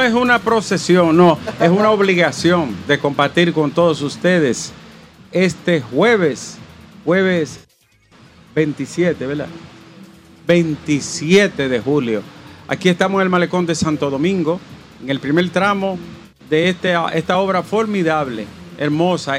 no es una procesión, no, es una obligación de compartir con todos ustedes este jueves, jueves 27, ¿verdad? 27 de julio. Aquí estamos en el malecón de Santo Domingo, en el primer tramo de este, esta obra formidable, hermosa,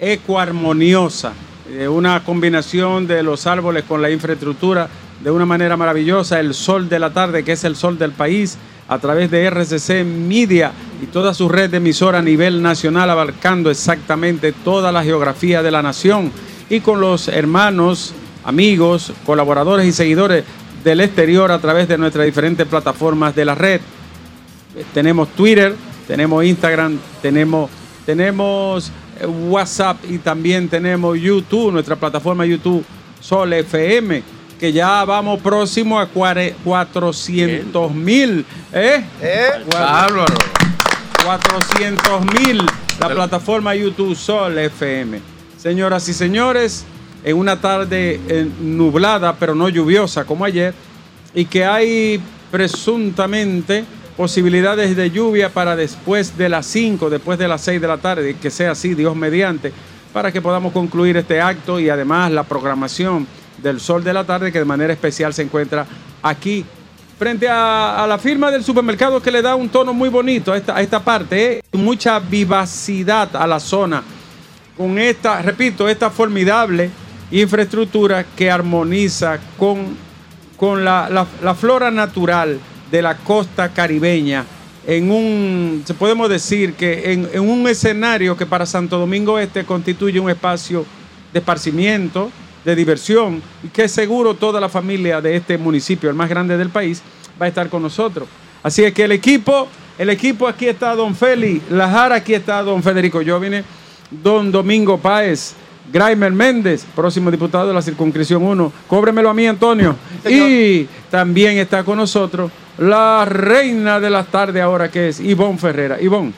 ecoarmoniosa, eh, una combinación de los árboles con la infraestructura de una manera maravillosa, el sol de la tarde, que es el sol del país, a través de RCC Media y toda su red de emisora a nivel nacional, abarcando exactamente toda la geografía de la nación, y con los hermanos, amigos, colaboradores y seguidores del exterior a través de nuestras diferentes plataformas de la red. Tenemos Twitter, tenemos Instagram, tenemos, tenemos eh, WhatsApp y también tenemos YouTube, nuestra plataforma YouTube Sol FM, que ya vamos próximo a 400 mil. ¿Eh? Bárbaro. 400 mil la plataforma YouTube Sol FM. Señoras y señores, en una tarde eh, nublada pero no lluviosa como ayer y que hay presuntamente posibilidades de lluvia para después de las 5, después de las 6 de la tarde, que sea así, Dios mediante, para que podamos concluir este acto y además la programación del Sol de la Tarde, que de manera especial se encuentra aquí frente a, la firma del supermercado que le da un tono muy bonito a esta, parte, ¿eh? mucha vivacidad a la zona, con esta, repito, esta formidable infraestructura que armoniza con, con la, la- flora natural de la costa caribeña en un, se podemos decir que en un escenario que para Santo Domingo Este constituye un espacio de esparcimiento, de diversión, y que seguro toda la familia de este municipio, el más grande del país, va a estar con nosotros. Así es que el equipo, el equipo aquí está don Feli Lajara, aquí está don Federico Jovine, don Domingo Páez, Graimer Méndez, próximo diputado de la circunscripción 1. Cóbremelo a mí, Antonio. Y también está con nosotros la reina de las tardes ahora, que es Ivonne Ferrera. Ivonne.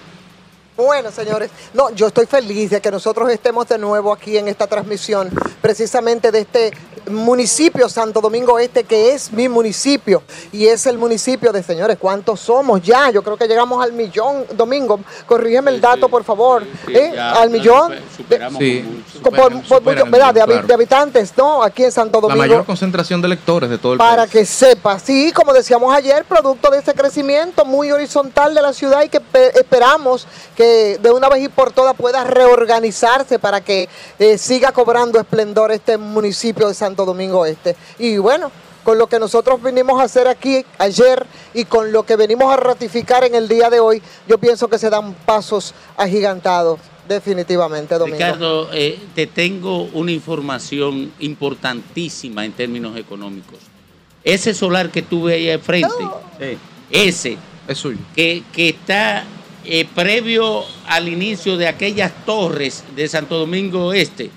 Bueno, señores, no, yo estoy feliz de que nosotros estemos de nuevo aquí en esta transmisión, precisamente de este municipio Santo Domingo Este, que es mi municipio y es el municipio de, señores, ¿cuántos somos ya? Yo creo que llegamos al millón, Domingo, corrígeme el dato, por favor, ¿eh? ya, al ya millón. super- superamos. Por- por- por- ¿verdad? de, habitantes, ¿no? Aquí en Santo La Domingo. mayor concentración de electores de todo el Para país. que sepa, sí, como decíamos ayer, producto de ese crecimiento muy horizontal de la ciudad y que pe- esperamos que de una vez y por todas pueda reorganizarse para que eh, siga cobrando esplendor este municipio de Santo Domingo Este. Y bueno, con lo que nosotros vinimos a hacer aquí ayer y con lo que venimos a ratificar en el día de hoy, yo pienso que se dan pasos agigantados, definitivamente, Domingo. Ricardo, eh, te tengo una información importantísima en términos económicos. Ese solar que tuve ahí al frente, ese Es suyo. que, que está eh, previo al inicio de aquellas torres de Santo Domingo Este,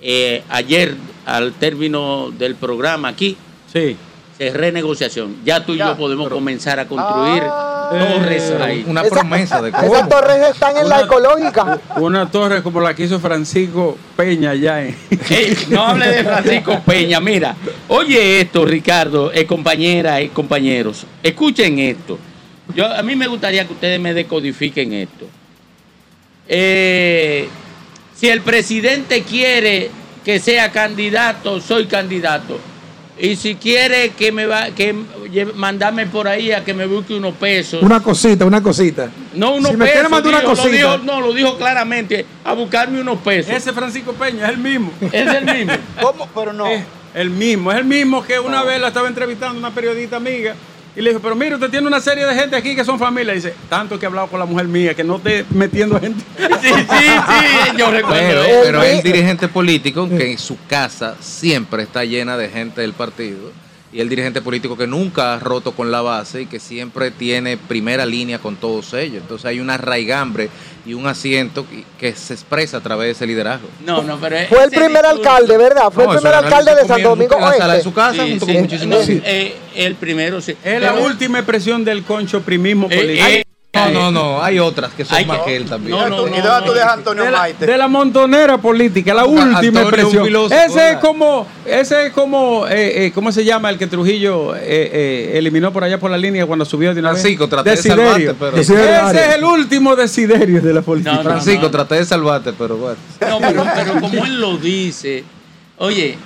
eh, ayer al término del programa aquí, Sí. se renegociación. Ya tú y Ya, yo podemos comenzar a construir Ah. torres Eh, ahí. Una Esa- promesa de Esas cómo. torres están en la ecológica. Una torre como la que hizo Francisco Peña allá en... No hable de Francisco Peña, mira, oye esto, Ricardo, eh, compañeras y compañeros, escuchen esto. Yo, a mí me gustaría que ustedes me decodifiquen esto. Eh, si el presidente quiere que sea candidato, soy candidato. Y si quiere que me va, que mandarme por ahí a que me busque unos pesos. Una cosita, una cosita. no unos si me pesos. quiere mandar una dijo, lo cosita. dijo- no, lo dijo claramente, a buscarme unos pesos. Ese Francisco Peña es el mismo. es el mismo. ¿Cómo? Pero no. Es el mismo, es el mismo que una vez la estaba entrevistando una periodista amiga y le dijo, pero mire, usted tiene una serie de gente aquí que son familia. Y dice, tanto que he hablado con la mujer mía, que no esté metiendo gente. Sí, sí, sí, yo recuerdo. Pero, pero es el dirigente político que en su casa siempre está llena de gente del partido. Y el dirigente político que nunca ha roto con la base y que siempre tiene primera línea con todos ellos. Entonces hay una raigambre y un asiento que, se expresa a través de ese liderazgo. No, no, pero Fue el primer discurso- alcalde, ¿verdad? Fue No, el primer alcalde de Santo Domingo en la de Oeste. su casa Sí, junto sí, con muchísimos no, eh, el primero, sí. Es la última expresión del concho primismo eh, político. eh, No, no, no, hay otras que son Hay más que- que él también. No, no, ¿Y dónde tú dejas Antonio de la, Maite? de la montonera política, la última Antonio expresión. filósofo, ese es como, ese es como, eh, eh, ¿cómo se llama el que Trujillo eh, eh, eliminó por allá por la línea cuando subió de una vez? Francisco, traté de salvarte, pero- Ese es el último desiderio de la política. No, no, Francisco, no. traté de salvarte, pero bueno. No, pero, pero como él lo dice, oye,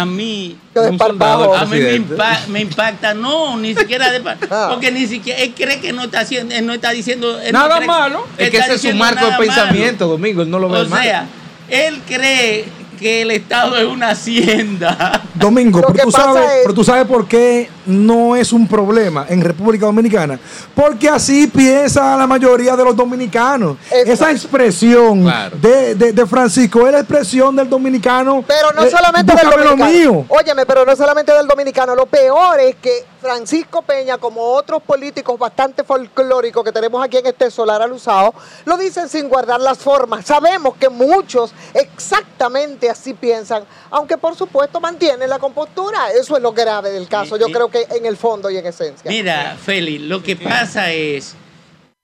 a mí, Un soldado a mí me, presidente. impa- me impacta, no, ni siquiera de Ah. porque ni siquiera él cree que no está haciendo, él no está diciendo él Nada no cree malo. que Es que ese es su marco de malo. pensamiento, Domingo, él no lo ve O mal. sea, él cree que el Estado es una hacienda. Domingo, pero tú, sabes, es- pero tú sabes por qué no es un problema en República Dominicana. Porque así piensa la mayoría de los dominicanos. Esa expresión Claro. de, de- de Francisco es la expresión del dominicano. Pero no eh, solamente del dominicano. mío. Óyeme, pero no solamente del dominicano. Lo peor es que Francisco Peña, como otros políticos bastante folclóricos que tenemos aquí en este solar alusado, lo dicen sin guardar las formas. Sabemos que muchos exactamente así piensan, aunque por supuesto mantienen la compostura. Eso es lo grave del caso. Yo creo que en el fondo y en esencia. Mira, Félix, lo que pasa es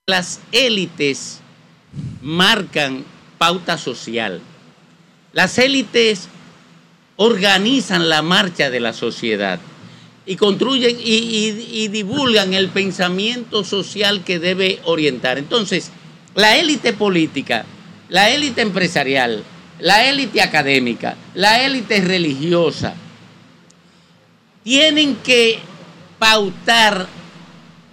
las élites marcan pauta social. Las élites organizan la marcha de la sociedad y construyen y, y- y divulgan el pensamiento social que debe orientar. Entonces, la élite política, la élite empresarial, la élite académica, la élite religiosa, tienen que pautar,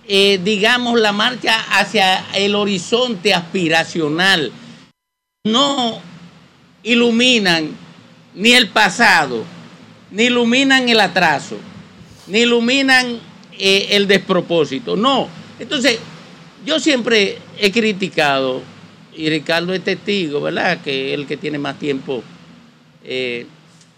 eh, digamos, la marcha hacia el horizonte aspiracional. No iluminan ni el pasado, ni iluminan el atraso, ni iluminan eh, el despropósito. No. Entonces, yo siempre he criticado, y Ricardo es testigo, ¿verdad? Que es el que tiene más tiempo, eh,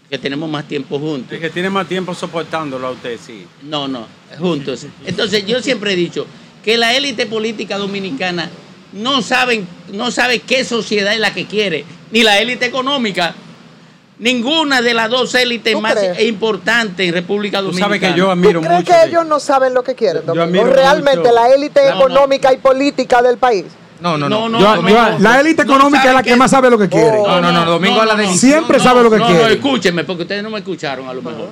que tenemos más tiempo juntos. El que tiene más tiempo soportándolo a usted, sí. No, no, juntos. Entonces, yo siempre he dicho que la élite política dominicana no saben, no sabe qué sociedad es la que quiere, ni la élite económica. Ninguna de las dos élites ¿Tú más crees? importantes en República Tú Dominicana. sabes que yo ¿Tú crees mucho. que de- ellos no saben lo que quieren? Yo admiro Realmente mucho- la élite No, no. económica y política del país. No, no, no. No, no, Yo- no, yo- no. La élite No económica es la que más sabe lo que quiere. Oh. No, no, no, Domingo habla de Siempre sabe lo que no, quiere. No, escúchenme, porque ustedes no me escucharon a lo mejor.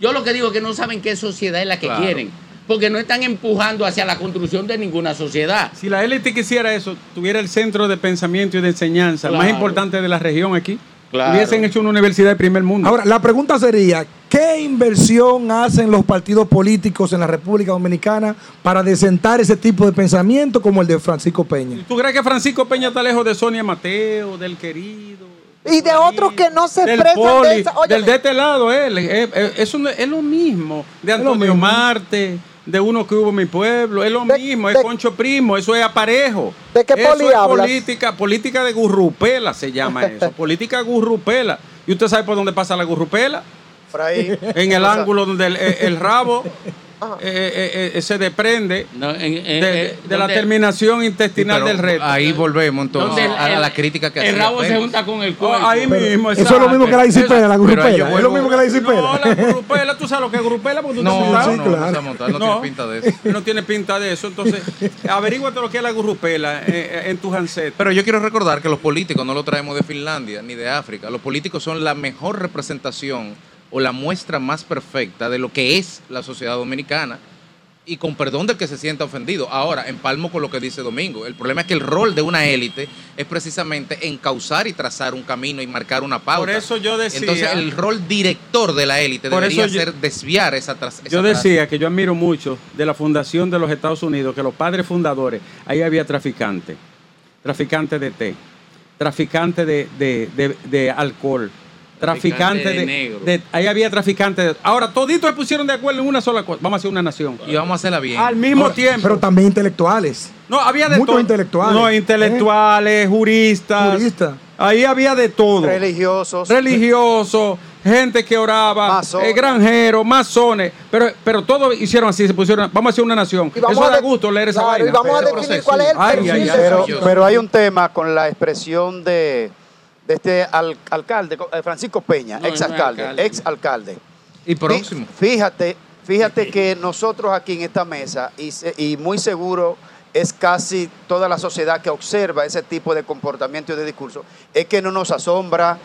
Yo lo que digo es que no saben qué sociedad es la que Claro. quieren, porque no están empujando hacia la construcción de ninguna sociedad. Si la élite quisiera eso, tuviera el centro de pensamiento y de enseñanza más Claro. importante de la región aquí, Claro. hubiesen hecho una universidad de primer mundo. Ahora, la pregunta sería, ¿qué inversión hacen los partidos políticos en la República Dominicana para desentar ese tipo de pensamiento como el de Francisco Peña? ¿Tú crees que Francisco Peña está lejos de Sonia Mateo, del querido? Y de otros que no se del expresan de esa- del de este lado, él. Es, es- es un- es lo mismo. De lo Antonio mismo. Marte, de uno que hubo en mi pueblo. Es lo De- mismo, de- es Concho Primo, eso es aparejo. ¿De qué eso es hablas? política, política de gurrupela se llama eso. política gurrupela. ¿Y usted sabe por dónde pasa la gurrupela? Por ahí. En el ángulo donde el, el rabo. eh, eh, eh, se desprende No, en- en- de, eh, de la terminación intestinal del reto. Ahí volvemos entonces el- a, la crítica que El rabo se junta con el Oh, cuerpo. ahí mismo, Eso es lo mismo que la disipela, la gurupela. yo Es lo vuelvo- mismo que la disipela. No, la gurrupela, tú sabes lo que es gurupela porque tú No, te has no, sí, no, claro. no montado, no, tiene pinta de eso. No tiene pinta de eso. Entonces, averíguate lo que es la gurrupela eh, eh, en tu handset. Pero yo quiero recordar que los políticos no lo traemos de Finlandia ni de África. Los políticos son la mejor representación o la muestra más perfecta de lo que es la sociedad dominicana. Y con perdón del que se sienta ofendido. Ahora, empalmo con lo que dice Domingo. El problema es que el rol de una élite es precisamente encauzar y trazar un camino y marcar una pauta. Por eso yo decía- Entonces, el rol director de la élite Por debería eso yo- ser desviar esa tras esa Yo decía que yo admiro mucho de la fundación de los Estados Unidos, que los padres fundadores, ahí había traficantes, traficantes de té, traficantes de, de- de- de alcohol, traficantes Traficante de de, negro. de- Ahí había traficantes. de- ahora, toditos se pusieron de acuerdo en una sola cosa. Vamos a hacer una nación. Y vamos a hacerla bien. Al mismo Ahora, tiempo. Pero también intelectuales. No, había de Muchos todo. intelectuales. No, intelectuales, juristas. Juristas. Ahí había de todo. Religiosos. Religiosos, gente que oraba, eh, granjeros, masones. Pero, pero todos hicieron así, se pusieron, vamos a hacer una nación. Y vamos Eso a da gusto leer esa claro, vaina. Y vamos a Ese definir proceso. cuál es el Ay, ay, ay. pero hay un tema con la expresión de, de este al- alcalde, eh, Francisco Peña, No, ex alcalde, alcalde. ex alcalde. Y próximo. Fíjate, fíjate que nosotros aquí en esta mesa, y, y muy seguro es casi toda la sociedad que observa ese tipo de comportamiento y de discurso, es que no nos asombra,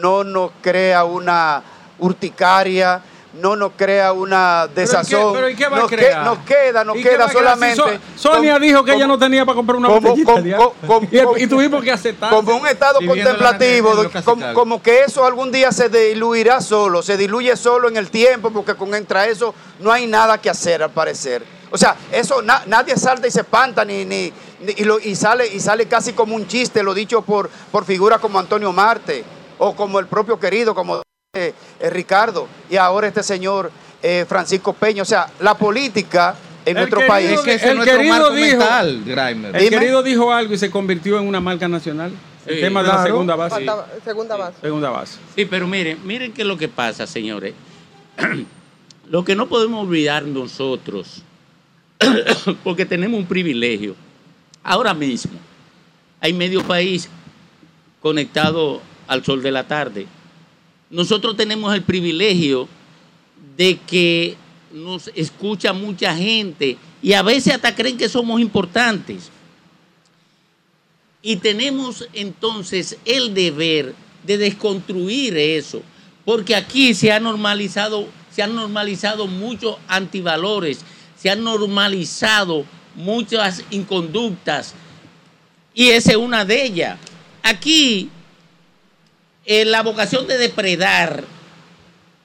no nos crea una urticaria, no nos crea una desazón. pero ¿y qué va a nos, que- crear? nos queda, nos ¿Y qué queda a? Si solamente. So- Sonia como- dijo que ella no tenía para comprar una como- botellita. y, tuvimos que aceptar. como un estado contemplativo, de- como, que eso algún día se diluirá solo, se diluye solo en el tiempo, porque con entra eso no hay nada que hacer al parecer. O sea, eso na- nadie salta y se espanta ni, ni, ni- y, lo- y sale y sale casi como un chiste, lo dicho por, por figuras como Antonio Marte o como el propio querido, como eh, Ricardo y ahora este señor eh, Francisco Peña. O sea, la política en El nuestro querido país Es que ese El es nuestro querido marco dijo- mental, Grimer. El Dime. querido dijo algo y se convirtió en una marca nacional. El Sí, tema de la segunda base. Faltaba- segunda base. Segunda base. Sí, pero miren, miren qué es lo que pasa, señores. lo que no podemos olvidar nosotros, porque tenemos un privilegio. Ahora mismo hay medio país conectado al sol de la tarde. Nosotros tenemos el privilegio de que nos escucha mucha gente y a veces hasta creen que somos importantes. Y tenemos entonces el deber de desconstruir eso, porque aquí se ha normalizado, se han normalizado muchos antivalores, se han normalizado muchas inconductas, y esa es una de ellas. Aquí, la vocación de depredar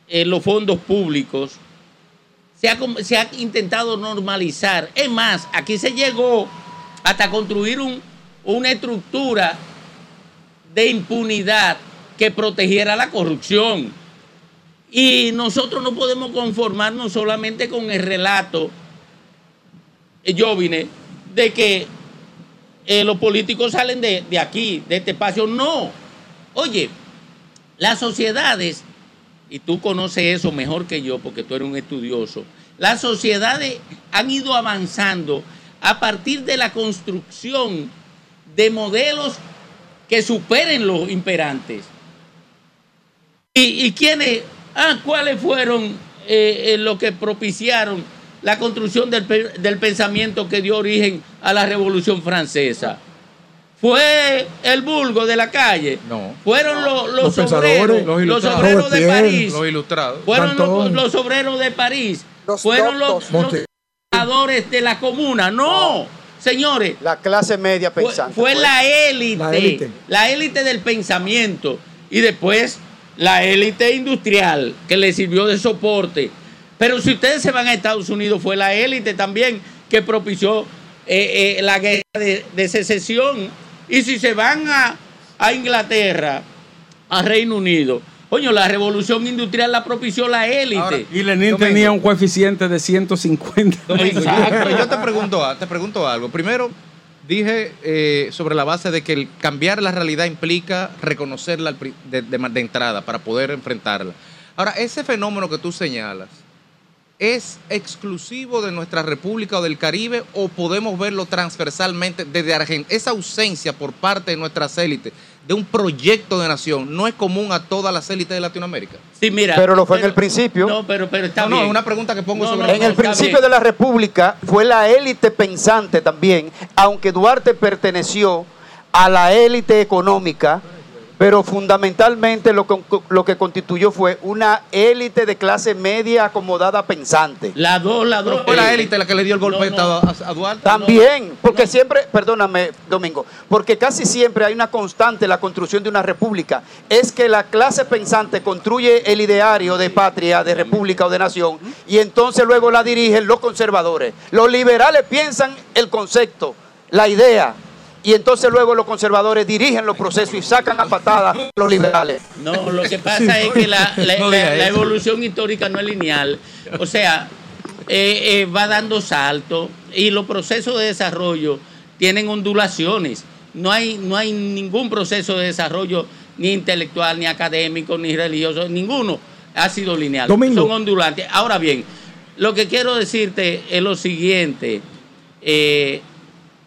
eh, los fondos públicos se ha, se ha intentado normalizar. Es más, aquí se llegó hasta construir un- una estructura de impunidad que protegiera la corrupción. Y nosotros no podemos conformarnos solamente con el relato, eh, Jovine, de que eh, los políticos salen de, de aquí, de este espacio. No. Oye, las sociedades, y tú conoces eso mejor que yo porque tú eres un estudioso, las sociedades han ido avanzando a partir de la construcción de modelos que superen los imperantes. ¿Y, quiénes, ah, cuáles fueron eh, eh, los que propiciaron la construcción del pensamiento que dio origen a la Revolución Francesa? ¿Fue el vulgo de la calle? No. Fueron los, los, Los obreros, los obreros de París. Los ilustrados. Fueron los, los obreros de París. Los fueron los, doctos. los Monte- trabajadores de la comuna. No, señores. La clase media pensante. fue pues. la élite, La élite. la élite del pensamiento y después la élite industrial que le sirvió de soporte. Pero si ustedes se van a Estados Unidos, fue la élite también que propició eh, eh, la guerra de, de secesión. Y si se van a, a Inglaterra, a Reino Unido, coño, la revolución industrial la propició la élite. Ahora, Y Lenin Domingo. tenía un coeficiente de 150. Domingo, yo, Exacto. pero yo te pregunto, a- te pregunto algo. Primero, dije eh, sobre la base de que el cambiar la realidad implica reconocerla de- de entrada para poder enfrentarla. Ahora, ese fenómeno que tú señalas, ¿es exclusivo de nuestra República o del Caribe o podemos verlo transversalmente desde Argentina? Esa ausencia por parte de nuestras élites de un proyecto de nación no es común a todas las élites de Latinoamérica. Sí, mira, Pero lo fue en el principio. No, pero, pero está No, no, bien. es una pregunta que pongo No, sobre no, En el principio bien. de la República fue la élite pensante también, aunque Duarte perteneció a la élite económica, pero fundamentalmente lo, que- lo que constituyó fue una élite de clase media acomodada pensante. La dos, la dos. Fue la eh, élite la que le dio el golpe no, no. a, a Duarte. También, porque no. siempre, perdóname, Domingo, porque casi siempre hay una constante en la construcción de una república. Es que la clase pensante construye el ideario de patria, de república o de nación, y entonces luego la dirigen los conservadores. Los liberales piensan el concepto, la idea, y entonces luego los conservadores dirigen los procesos y sacan a patadas a los liberales. No, lo que pasa es que la, la- No la- diga la eso. evolución histórica no es lineal. O sea, eh, eh, va dando saltos y los procesos de desarrollo tienen ondulaciones. No hay, no hay ningún proceso de desarrollo ni intelectual, ni académico, ni religioso, ninguno ha sido lineal. Domingo. Son ondulantes. Ahora bien, lo que quiero decirte es lo siguiente. eh,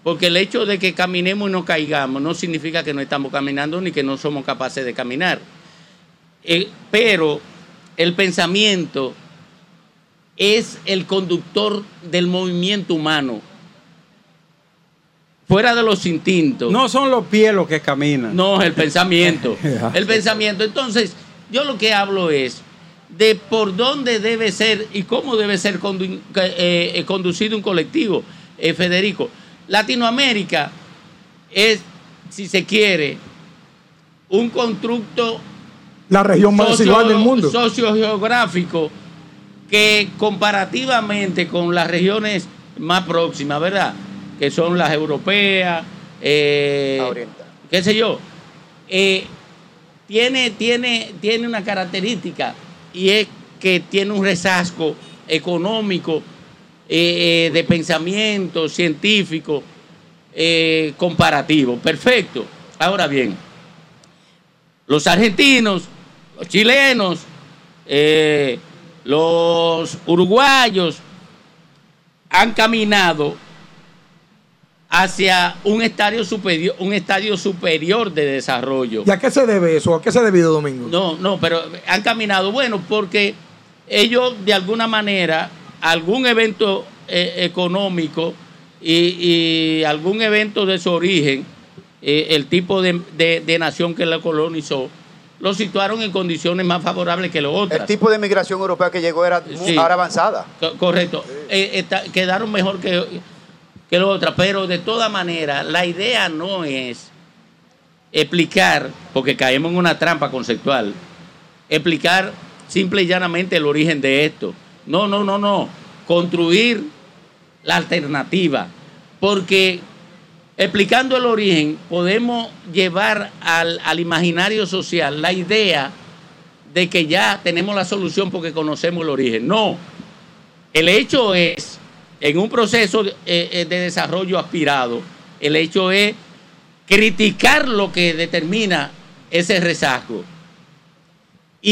porque el hecho de que caminemos y no caigamos no significa que no estamos caminando ni que no somos capaces de caminar. Eh, pero el pensamiento es el conductor del movimiento humano. fuera de los instintos. No son los pies los que caminan. No, el pensamiento. el pensamiento. Entonces, yo lo que hablo es de por dónde debe ser y cómo debe ser condu- eh, eh, conducido un colectivo, eh, Federico. Latinoamérica es, si se quiere, un constructo La región más socio- desigual del mundo. sociogeográfico que comparativamente con las regiones más próximas, ¿verdad? Que son las europeas, eh, qué sé yo, eh, tiene, tiene, tiene una característica y es que tiene un resasco económico, eh, de pensamiento científico, eh, comparativo. Perfecto. Ahora bien, los argentinos, los chilenos, eh, los uruguayos han caminado hacia un estadio superior, un estadio superior de desarrollo. ¿Y a qué se debe eso? ¿A qué se ha debido, Domingo? No, no, pero han caminado, bueno, porque ellos de alguna manera, algún evento eh, económico y, y algún evento de su origen, eh, el tipo de, de- de nación que la colonizó, lo situaron en condiciones más favorables que los otros. El tipo de migración europea que llegó era Sí. ahora avanzada. Co- Correcto. Eh, está- quedaron mejor que, que los otros, pero de todas maneras, la idea no es explicar, porque caemos en una trampa conceptual, explicar simple y llanamente el origen de esto. No, no, no, no. Construir la alternativa. Porque explicando el origen, podemos llevar al, al imaginario social la idea de que ya tenemos la solución porque conocemos el origen. No. El hecho es, en un proceso de, eh, eh, de desarrollo aspirado, el hecho es criticar lo que determina ese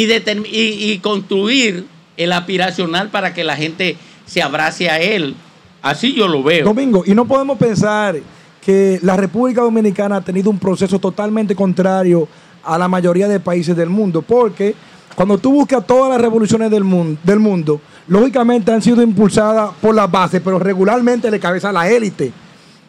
determ- y, y construir el aspiracional para que la gente se abrace a él. Así yo lo veo. Domingo, y no podemos pensar que la República Dominicana ha tenido un proceso totalmente contrario a la mayoría de países del mundo, porque cuando tú buscas todas las revoluciones del mundo, lógicamente han sido impulsadas por la base, pero regularmente le cabeza a la élite.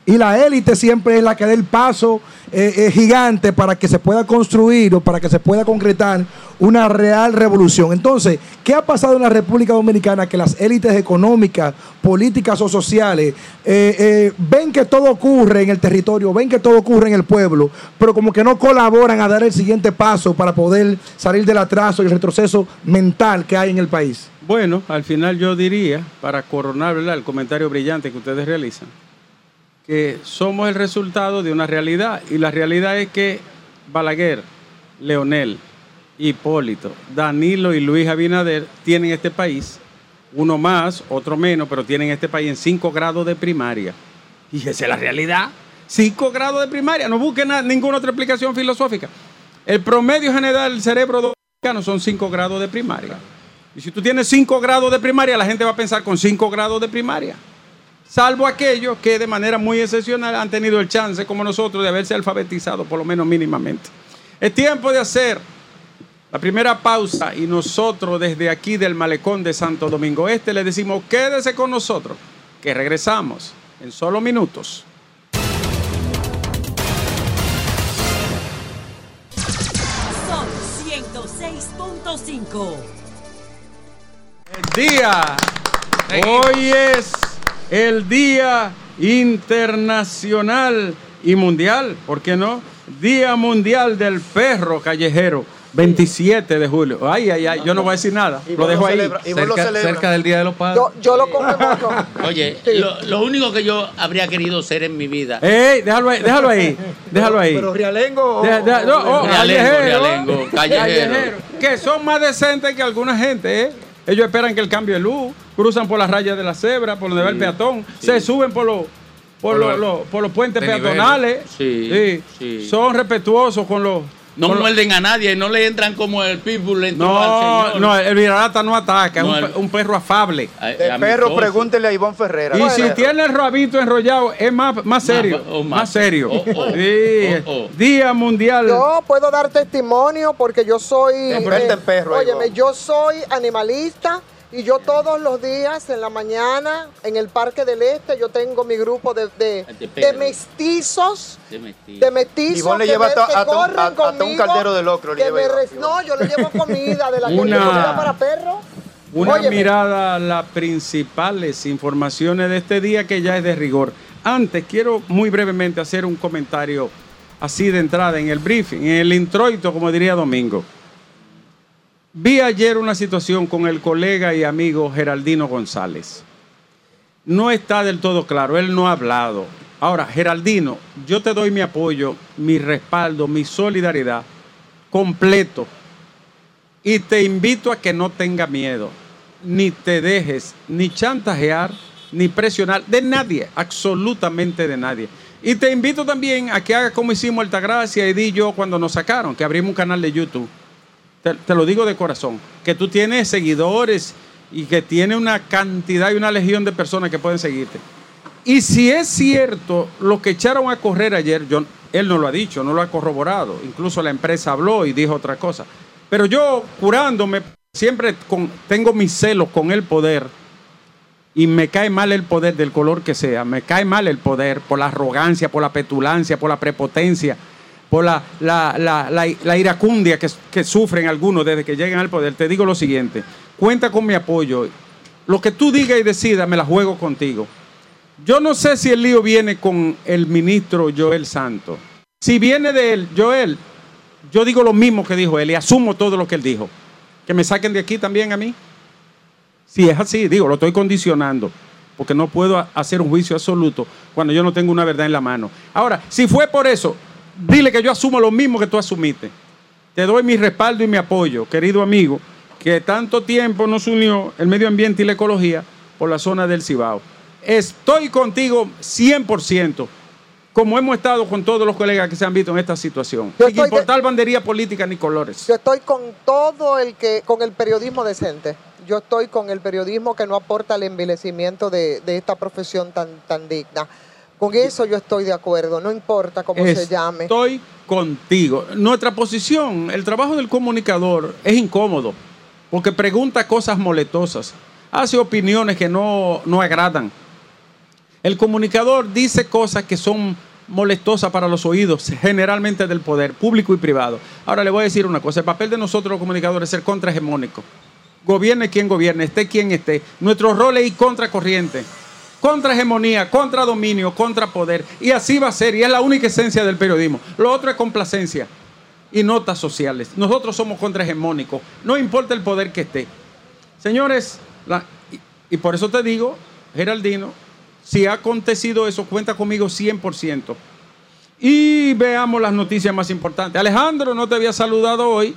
Y la élite siempre es la que da el paso eh, eh, gigante para que se pueda construir o para que se pueda concretar una real revolución. Entonces, ¿qué ha pasado en la República Dominicana? Que las élites económicas, políticas o sociales eh, ven que todo ocurre en el territorio, ven que todo ocurre en el pueblo, pero como que no colaboran a dar el siguiente paso para poder salir del atraso y el retroceso mental que hay en el país. Bueno, al final yo diría, para coronar el comentario brillante que ustedes realizan, somos el resultado de una realidad. Y la realidad es que Balaguer, Leonel, Hipólito, Danilo y Luis Abinader tienen este país, uno más, otro menos, pero tienen este país en 5 grados de primaria. Y esa es la realidad. 5 grados de primaria. No busquen na- ninguna otra explicación filosófica. El promedio general del cerebro dominicano son 5 grados de primaria. Y si tú tienes 5 grados de primaria, la gente va a pensar con 5 grados de primaria. Salvo aquellos que de manera muy excepcional han tenido el chance, como nosotros, de haberse alfabetizado, por lo menos mínimamente. Es tiempo de hacer la primera pausa y nosotros desde aquí del malecón de Santo Domingo Este le decimos, quédese con nosotros, que regresamos en solo minutos. Son 106.5. día. Hoy es el Día Internacional y Mundial, ¿por qué no? Día Mundial del Perro Callejero, 27 de julio. Ay, ay, ay, yo no voy a decir nada, lo dejo lo ahí. Cerca, cerca del Día de los Padres. Yo, yo lo conmemoro. Oye, Sí. lo, lo único que yo habría querido ser en mi vida. Ey, déjalo ahí, déjalo ahí, déjalo ahí. Pero Rialengo. Deja- deja- no, oh, Realengo, callejero, realengo, callejero. Que son más decentes que alguna gente, ¿eh? Ellos esperan que el cambio de luz, cruzan por las rayas de la cebra, por donde va el peatón, se suben por los por, Por los, por los puentes peatonales. Sí, sí. Son respetuosos con los. No con los- muerden a nadie, no le entran como el pitbull le entró al no, señor. no, el viralata no ataca, No, es un, el- pe- un perro afable. Amistoso. perro, pregúntele a Ivonne Ferrera. Y si tiene el rabito enrollado, es más, más serio. más, más. serio. Oh, oh. Sí. Oh, oh. Día Mundial. Yo puedo dar testimonio porque yo soy. Experta en perro, Óyeme, yo soy animalista Y yo todos los días en la mañana en el Parque del Este yo tengo mi grupo de, de, De Pedro. de mestizos De mestizo. de mestizos Y vos le llevas hasta- un- caldero de locro le lleva res- No, yo le llevo comida de la Una- comida para perros. Una Óyeme, mirada a las principales informaciones de este día que ya es de rigor. Antes, quiero muy brevemente hacer un comentario así de entrada en el briefing, en el introito, como diría Domingo. Vi ayer una situación con el colega y amigo Geraldino González. No está del todo claro, él no ha hablado. Ahora, Geraldino, yo te doy mi apoyo, mi respaldo, mi solidaridad completo y te invito a que no tenga miedo, ni te dejes ni chantajear, ni presionar de nadie, absolutamente de nadie. Y te invito también a que hagas como hicimos Altagracia y di yo cuando nos sacaron, que abrimos un canal de YouTube. Te, lo digo de corazón, que tú tienes seguidores y que tienes una cantidad y una legión de personas que pueden seguirte. Y si es cierto lo que echaron a correr ayer, él no lo ha dicho, no lo ha corroborado. Incluso la empresa habló y dijo otra cosa. Pero yo, curándome, siempre tengo mis celos con el poder. Y me cae mal el poder del color que sea. Me cae mal el poder por la arrogancia, por la petulancia, por la prepotencia, por la, iracundia que, sufren algunos desde que llegan al poder. Te digo lo siguiente, cuenta con mi apoyo. Lo que tú digas y decidas, me la juego contigo. Yo no sé si el lío viene con el ministro Joel Santo. Si viene de él, Joel, yo digo lo mismo que dijo él y asumo todo lo que él dijo. Que me saquen de aquí también a mí. Si es así, digo, lo estoy condicionando, porque no puedo ha- hacer un juicio absoluto cuando yo no tengo una verdad en la mano. Ahora, si fue por eso, dile que yo asumo lo mismo que tú asumiste. Te doy mi respaldo y mi apoyo, querido amigo, que tanto tiempo nos unió el medio ambiente y la ecología por la zona del Cibao. Estoy contigo 100%, como hemos estado con todos los colegas que se han visto en esta situación. Yo Sin estoy de- importar bandería política ni colores. Yo estoy con todo el que, con el periodismo decente. Yo estoy con el periodismo que no aporta al envilecimiento de, de esta profesión tan, tan digna. Con eso yo estoy de acuerdo, no importa cómo se llame. Estoy contigo. Nuestra posición, el trabajo del comunicador es incómodo, porque pregunta cosas moletosas, hace opiniones que no, no agradan. El comunicador dice cosas que son molestosas para los oídos, generalmente del poder, público y privado. Ahora le voy a decir una cosa, el papel de nosotros los comunicadores es ser contrahegemónico. Gobierne quien gobierne, esté quien esté. Nuestro rol es ir contra corriente, contra hegemonía, contra dominio, contra poder. Y así va a ser, y es la única esencia del periodismo. Lo otro es complacencia y notas sociales. Nosotros somos contrahegemónicos, no importa el poder que esté. Señores, y por eso te digo, Geraldino, si ha acontecido eso, cuenta conmigo 100%. Y veamos las noticias más importantes. Alejandro, no te había saludado hoy.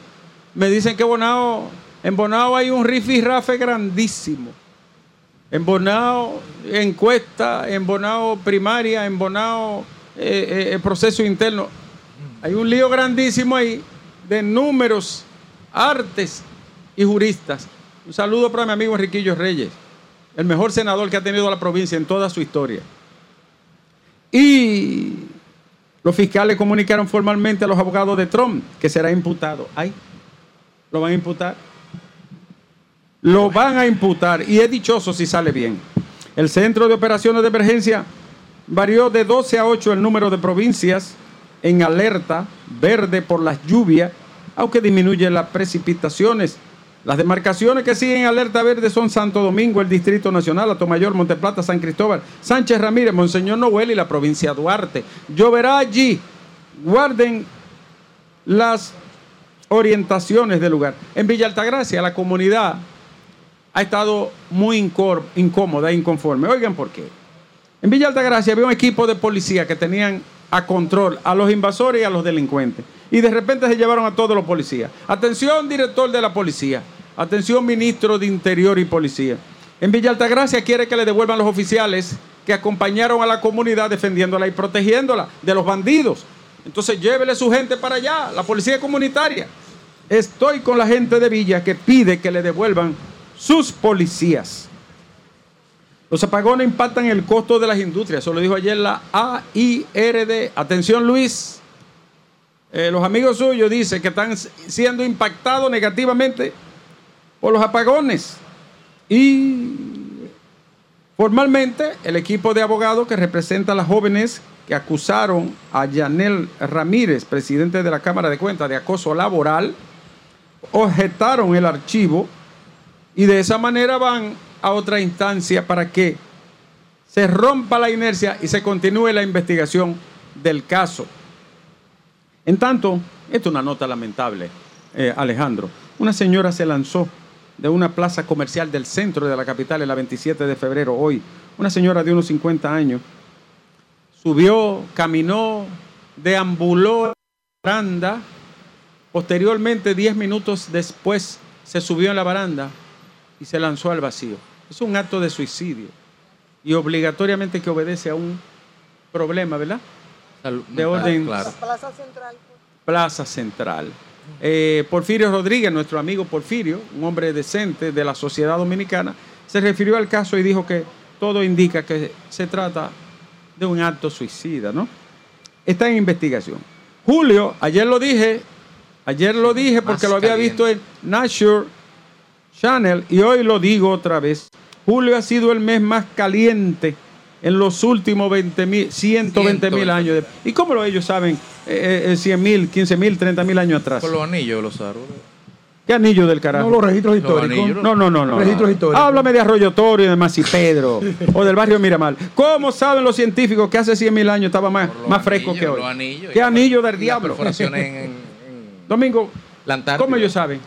Me dicen que Bonao, en Bonao hay un rifirrafe grandísimo. En Bonao, encuesta, en primaria, en Bonao eh, eh, proceso interno. Hay un lío grandísimo ahí de números, artes y juristas. Un saludo para mi amigo Enriquillo Reyes, el mejor senador que ha tenido la provincia en toda su historia. Y los fiscales comunicaron formalmente a los abogados de Trump que será imputado. Ay, lo van a imputar. Lo van a imputar y es dichoso si sale bien. El Centro de Operaciones de Emergencia varió de 12 a 8 el número de provincias en alerta verde por las lluvias, aunque disminuye las precipitaciones. Las demarcaciones que siguen alerta verde son Santo Domingo, el Distrito Nacional, Atomayor, Monteplata, San Cristóbal, Sánchez Ramírez, Monseñor Noel y la provincia Duarte. Lloverá allí. Guarden las orientaciones del lugar. En Villa Altagracia, la comunidad ha estado muy incómoda e inconforme. Oigan por qué. En Villa Altagracia había un equipo de policía que tenían a control a los invasores y a los delincuentes. Y de repente se llevaron a todos los policías. Atención, director de la policía. Atención, ministro de Interior y Policía. En Villa Altagracia quiere que le devuelvan los oficiales que acompañaron a la comunidad defendiéndola y protegiéndola de los bandidos. Entonces llévele su gente para allá, la policía comunitaria. Estoy con la gente de Villa que pide que le devuelvan sus policías. Los apagones impactan el costo de las industrias. Eso lo dijo ayer la AIRD. Atención, Luis. Eh, los amigos suyos dicen que están siendo impactados negativamente por los apagones. Y formalmente el equipo de abogados que representa a las jóvenes que acusaron a Yanel Ramírez, presidente de la Cámara de Cuentas, de acoso laboral, objetaron el archivo y de esa manera van a otra instancia para que se rompa la inercia y se continúe la investigación del caso. En tanto, esto es una nota lamentable, eh, Alejandro. Una señora se lanzó de una plaza comercial del centro de la capital el 27 de febrero, hoy. Una señora de unos 50 años. Subió, caminó, deambuló la baranda. Posteriormente, 10 minutos después, se subió en la baranda y se lanzó al vacío. Es un acto de suicidio y obligatoriamente que obedece a un problema, ¿verdad? De orden- claro. Plaza Central. Plaza Central. Eh, Porfirio Rodríguez, nuestro amigo Porfirio, un hombre decente de la sociedad dominicana, se refirió al caso y dijo que todo indica que se trata de un acto suicida, ¿no? Está en investigación. Julio, ayer lo dije, ayer lo dije porque más lo había caliente. visto en Nature Channel y hoy lo digo otra vez. Julio ha sido el mes más caliente en los últimos 20 mil, 120 mil 120. años. de- ¿Y cómo lo ellos saben? Eh, eh, 100 mil, 15 mil, 30 mil años atrás. Por los anillos de los árboles. ¿Qué anillo del carajo? No, los registros históricos. No, no, no, no. Registros históricos. Háblame de Arroyo Toro y de Masipedro o del barrio Miramar. ¿Cómo saben los científicos que hace 100 mil años estaba más, fresco anillos, que hoy? los anillos ¿Qué anillo del diablo? en, Domingo, la. ¿cómo ellos saben?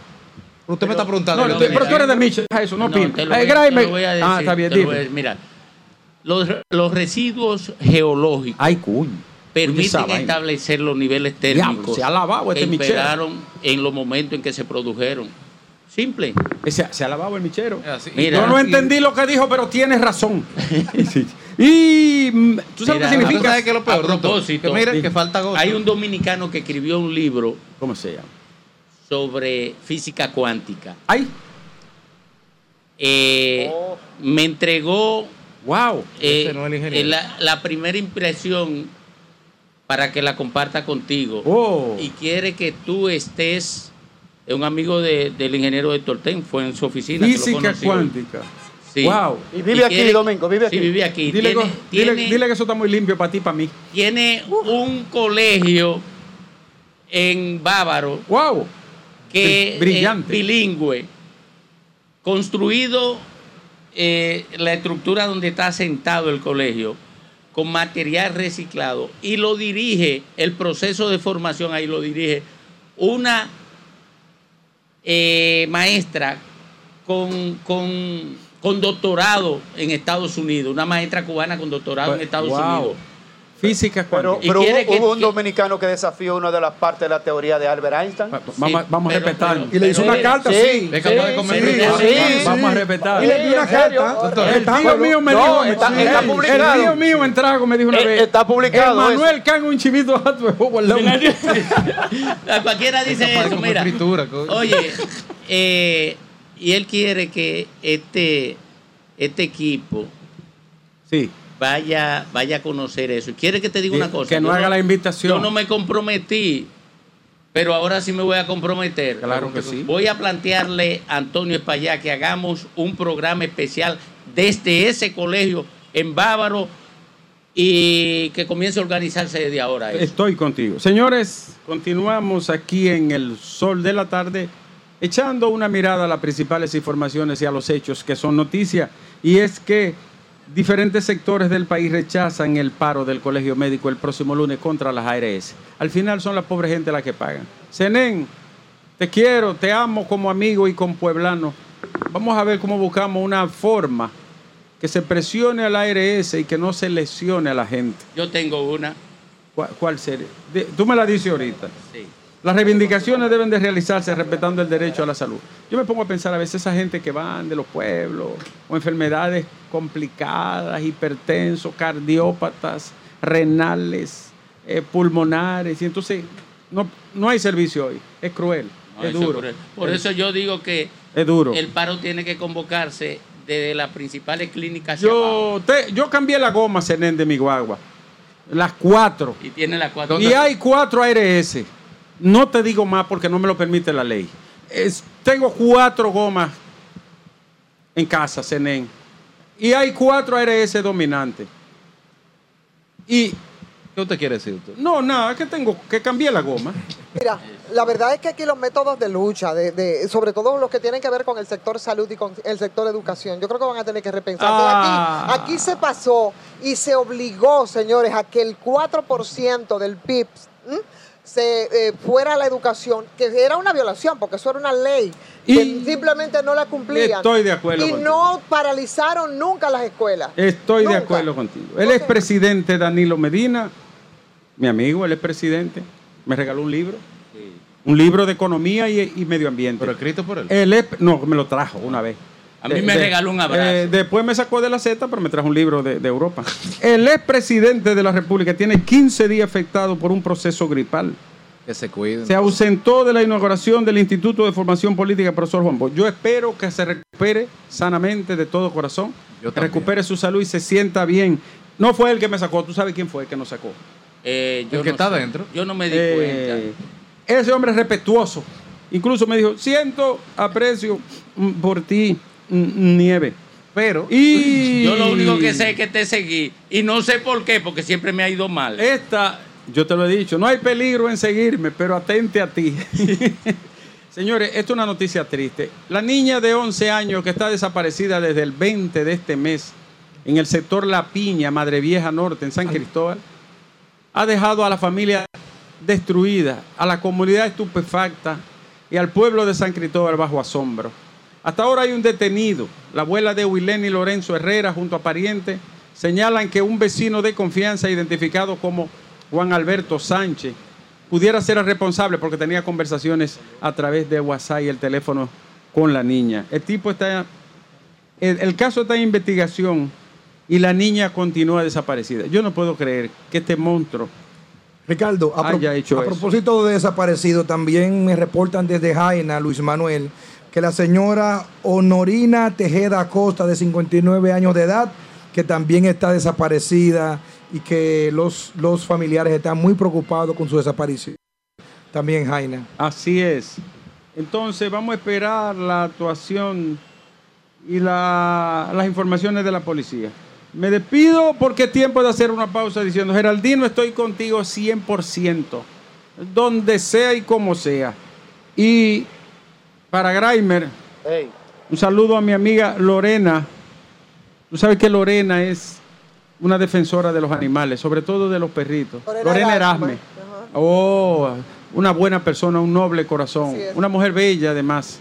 Usted me está preguntando. No, pero tú eres de Micho, deja eso, no, No, lo Eh, voy- Gray te me- lo voy a Ah, está bien, lo dime. Mira, los, los residuos geológicos Ay, cuño. permiten establecer los niveles térmicos se ha lavado que este michero. imperaron en los momentos en que se produjeron. Simple. Se, se ha lavado el michero. Mira, Yo no y- entendí lo que dijo, pero tienes razón. Y mm, tú sabes Mira, qué ¿Tú significa. sabes lo peor, A propósito, que mira, que falta gozo. Hay un dominicano que escribió un libro ¿Cómo se llama? Sobre física cuántica. Ay, Eh, Oh. Me entregó wow. eh, Ese no es el ingeniero. eh, la, la primera impresión para que la comparta contigo. Oh. Y quiere que tú estés, es un amigo de- del ingeniero Héctor Ten, fue en su oficina. que lo Física cuántica. Sí. Wow. Y vive aquí, quiere- Domingo, vive Sí, aquí. vive aquí. Dile, tiene, go- dile- tiene- dile que eso está muy limpio para ti, para mí. tiene un colegio en Bávaro Wow. Que Br- brillante. es bilingüe, construido eh, la estructura donde está sentado el colegio con material reciclado y lo dirige, el proceso de formación ahí lo dirige una eh, maestra con, con, con doctorado en Estados Unidos, una maestra cubana con doctorado en Estados Pues, Wow. Unidos. Física Pero, cuántica. Pero quiere hubo, que- hubo un que- dominicano que desafió una de las partes de la teoría de Albert Einstein. Va- Vamos, a- vamos a pero- respetar. pero- Y le hizo pero una carta, Sí. Vamos a respetar. Y le dio una carta. Doctor, El tío mío me No, dijo, está- sí, está el- publicado. El tío mío en trago me dijo una Eh, vez. está publicado Emanuel can un chivito a tu juego al lado. A cualquiera dice eso, mira. Oye, eh, y él quiere que este, este equipo Sí. Vaya, vaya a conocer eso. Y quiere que te diga Sí, una cosa. que no yo haga la invitación. Yo no me comprometí, pero ahora sí me voy a comprometer. Claro que sí. Voy a plantearle a Antonio Espaillá que hagamos un programa especial desde ese colegio en Bávaro y que comience a organizarse desde ahora. eso. Estoy contigo. Señores, continuamos aquí en el sol de la tarde, echando una mirada a las principales informaciones y a los hechos que son noticia. Y es que diferentes sectores del país rechazan el paro del Colegio Médico el próximo lunes contra las ARS. Al final son la pobre gente la que pagan. Senén, te quiero, te amo como amigo y como pueblano. Vamos a ver cómo buscamos una forma que se presione al ARS y que no se lesione a la gente. Yo tengo una. ¿Cuál, cuál sería? De- tú me la dices ahorita. Sí. Las reivindicaciones deben de realizarse respetando el derecho a la salud. Yo me pongo a pensar a veces esa gente que van de los pueblos o enfermedades complicadas, hipertensos, cardiópatas, renales, eh, pulmonares, y entonces no, no hay servicio hoy. Es cruel, No, es duro. Por, eso yo digo que Es duro. el paro tiene que convocarse desde las principales clínicas. Yo, te- yo cambié la goma, Zenén, de mi guagua. Las cuatro. y tiene las cuatro. Y hay cuatro ARS. No te digo más porque no me lo permite la ley. Es- tengo cuatro gomas en casa, CENEN. Y hay cuatro ARS dominantes. Y ¿Qué usted quiere decir usted? no, nada, que tengo que cambiar la goma. Mira, la verdad es que aquí los métodos de lucha, de, de- sobre todo los que tienen que ver con el sector salud y con el sector educación, yo creo que van a tener que repensar. Ah. Aquí, aquí se pasó y se obligó, señores, a que el 4% del PIB ¿m? Se eh, fuera a la educación, que era una violación, porque eso era una ley, que Y- simplemente no la cumplían. Estoy de acuerdo Y contigo. no paralizaron nunca las escuelas. Estoy de acuerdo contigo. El Entonces- expresidente Danilo Medina, mi amigo, el expresidente, me regaló un libro. Un libro de economía y, y medio ambiente. Pero escrito por él. El no, me lo trajo una vez. A mí me regaló un abrazo. eh, después me sacó de la Z, pero me trajo un libro de, de Europa. El expresidente de la República tiene 15 días afectado por un proceso gripal. Que se cuiden. Se ausentó de la inauguración del Instituto de Formación Política, profesor Juan Bosch. Yo espero que se recupere sanamente de todo corazón, Yo que también. recupere su salud y se sienta bien. No fue el que me sacó, tú sabes quién fue el que nos sacó. Eh, yo El que no está sé. dentro. Yo no me di Eh, ese hombre es respetuoso. Incluso me dijo, siento aprecio por ti, Nieve. Pero Y. Yo lo único que sé es que te seguí. Y no sé por qué, porque siempre me ha ido mal. Esta, yo te lo he dicho, no hay peligro en seguirme, pero atente a ti. Señores, esto es una noticia triste. La niña de 11 años que está desaparecida desde el 20 de este mes en el sector La Piña, Madre Vieja Norte, en San Cristóbal, ha dejado a la familia destruida, a la comunidad estupefacta y al pueblo de San Cristóbal bajo asombro. Hasta ahora hay un detenido. La abuela de Wileni Lorenzo Herrera, junto a parientes, señalan que un vecino de confianza identificado como Juan Alberto Sánchez pudiera ser el responsable porque tenía conversaciones a través de WhatsApp y el teléfono con la niña. El tipo está, el, el caso está en investigación y la niña continúa desaparecida. Yo no puedo creer que este monstruo Ricardo, a, pro- a propósito de desaparecido, también me reportan desde Jaina, Luis Manuel, que la señora Honorina Tejeda Acosta, de 59 años de edad, que también está desaparecida y que los, los familiares están muy preocupados con su desaparición. También Jaina. Así es. Entonces vamos a esperar la actuación y la- las informaciones de la policía. Me despido porque es tiempo de hacer una pausa diciendo, Geraldino, estoy contigo 100%, donde sea y como sea. Y para Graimer, Ey, un saludo a mi amiga Lorena. Tú sabes que Lorena es una defensora de los animales, sobre todo de los perritos. Lorena Lorena Erasme. Erasme. Oh, una buena persona, un noble corazón, una mujer bella además.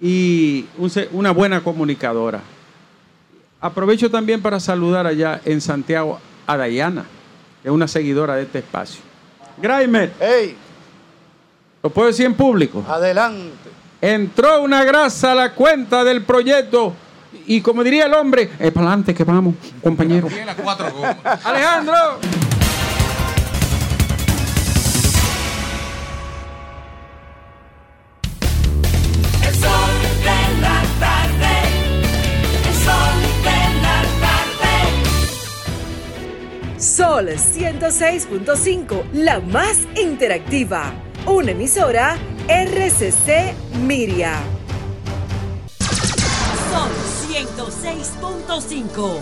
Y un una buena comunicadora. Aprovecho también para saludar allá en Santiago a Dayana, que es una seguidora de este espacio. Graimer, ey, lo puedo decir en público. adelante. Entró una grasa a la cuenta del proyecto. Y como diría el hombre, es para adelante que vamos, compañero. Alejandro. El sol de la tarde. El sol de la tarde. Sol 106.5, la más interactiva. Una emisora RCC Miria. Sol 106.5.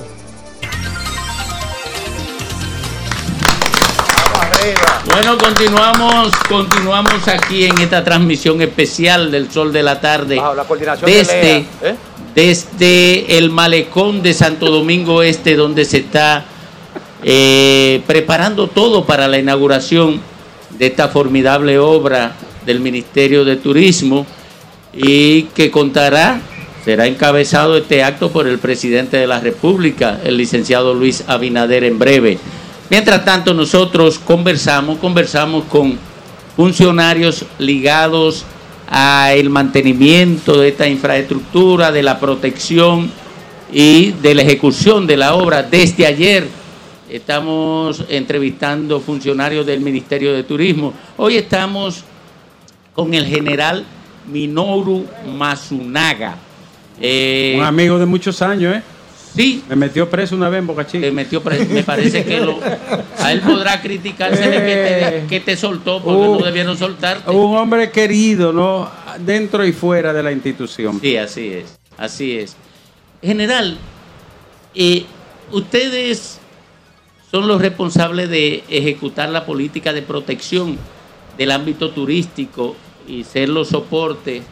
Vamos arriba. Bueno, continuamos, continuamos aquí en esta transmisión especial del Sol de la Tarde. Bajo la coordinación de desde, Lea, ¿eh? desde el malecón de Santo Domingo Este, donde se está eh, preparando todo para la inauguración de esta formidable obra del Ministerio de Turismo y que contará, será encabezado este acto por el presidente de la República, el licenciado Luis Abinader en breve. Mientras tanto, nosotros conversamos, conversamos con funcionarios ligados al mantenimiento de esta infraestructura, de la protección y de la ejecución de la obra. Desde ayer estamos entrevistando funcionarios del Ministerio de Turismo. Hoy estamos con el general Minoru Masunaga. Eh, Un amigo de muchos años, ¿eh? sí, Me metió preso una vez en Boca Chica. te metió pre- me parece que lo, a él podrá criticarse de que te, que te soltó porque Uh. no debieron soltarte. Un hombre querido, ¿no? Dentro y fuera de la institución. Sí, así es. Así es. General, eh, ustedes son los responsables de ejecutar la política de protección del ámbito turístico y ser los soportes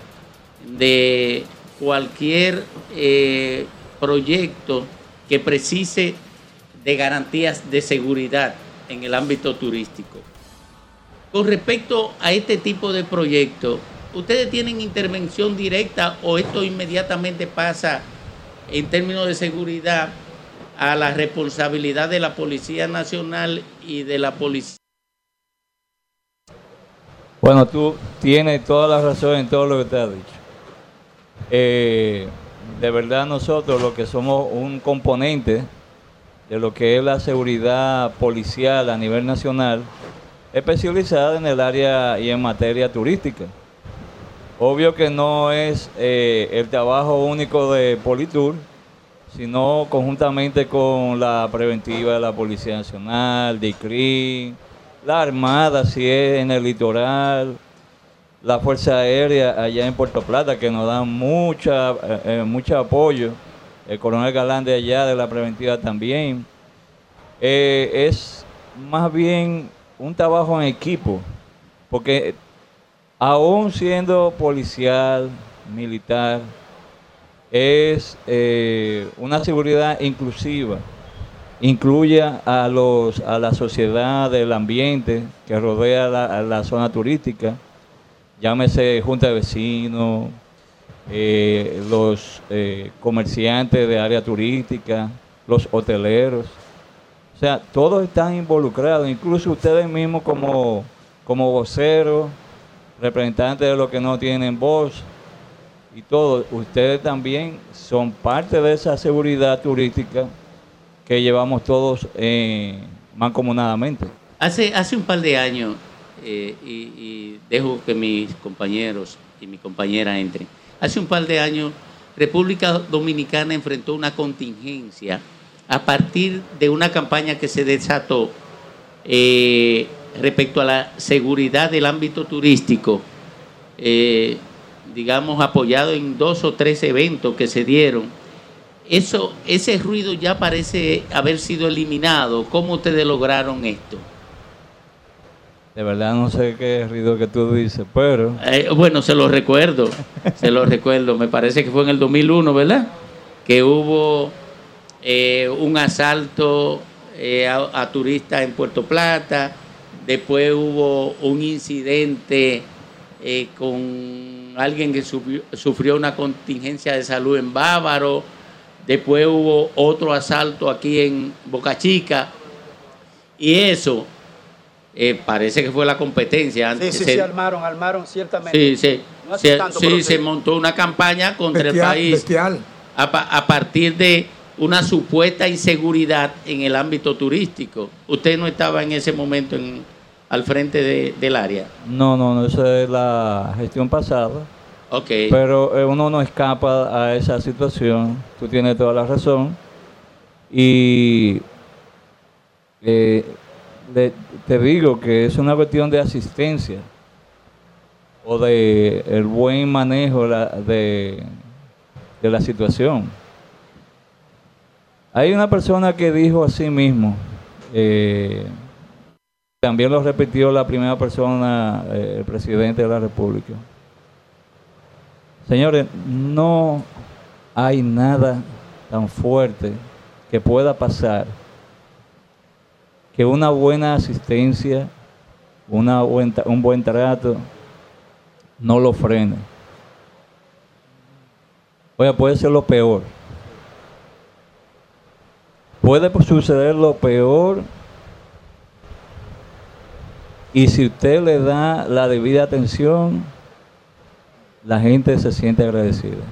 de cualquier eh, proyecto que precise de garantías de seguridad en el ámbito turístico. Con respecto a este tipo de proyectos, ¿ustedes tienen intervención directa o esto inmediatamente pasa en términos de seguridad a la responsabilidad de la Policía Nacional y de la Policía? Bueno, tú tienes toda la razón en todo lo que te has dicho. Eh, de verdad nosotros lo que somos un componente de lo que es la seguridad policial a nivel nacional, especializada en el área y en materia turística. Obvio que no es eh, el trabajo único de Politur, sino conjuntamente con la preventiva de la Policía Nacional, DICRI, la Armada, si es en el litoral, la Fuerza Aérea allá en Puerto Plata, que nos dan mucha, eh, eh, mucho apoyo, el coronel Galán de allá, de la preventiva también. Eh, es más bien un trabajo en equipo, porque aún siendo policial, militar, es eh, una seguridad inclusiva. Incluye a, los, a la sociedad del ambiente que rodea la, la zona turística, llámese junta de vecinos, eh, los eh, comerciantes de área turística, los hoteleros. O sea, todos están involucrados, incluso ustedes mismos como, como voceros, representantes de los que no tienen voz y todo, ustedes también son parte de esa seguridad turística que llevamos todos eh, mancomunadamente. Hace, hace un par de años, eh, y, dejo que mis compañeros y mi compañera entren, hace un par de años República Dominicana enfrentó una contingencia a partir de una campaña que se desató eh, respecto a la seguridad del ámbito turístico, digamos, apoyado en dos o tres eventos que se dieron. Eso, ese ruido ya parece haber sido eliminado. ¿Cómo ustedes lograron esto? De verdad no sé qué ruido que tú dices, pero... Eh, bueno, se lo recuerdo, se lo recuerdo. Me parece que fue en el 2001, ¿verdad? Que hubo eh, un asalto eh, a, a turistas en Puerto Plata. Después hubo un incidente con alguien que sufrió, sufrió una contingencia de salud en Bávaro. Después hubo otro asalto aquí en Boca Chica. Y eso eh, parece que fue la competencia. Sí, Antes sí, se- sí, armaron, armaron ciertamente. Sí, sí. No hace Se, tanto, sí, se sí. montó una campaña contra el país bestial. a, pa- a partir de una supuesta inseguridad en el ámbito turístico. Usted no estaba en ese momento en- al frente de- del área. No, no, no, esa es la gestión pasada. Ok. Pero eh, uno no escapa a esa situación, tú tienes toda la razón. Y eh, le- te digo que es una cuestión de asistencia o de el buen manejo de, la situación. Hay una persona que dijo así mismo, eh, también lo repitió la primera persona, eh, el presidente de la República. Señores, no hay nada tan fuerte que pueda pasar que una buena asistencia, una buen un buen trato, no lo frene. Oye, puede ser lo peor. Puede suceder lo peor y si usted le da la debida atención, la gente se siente agradecida,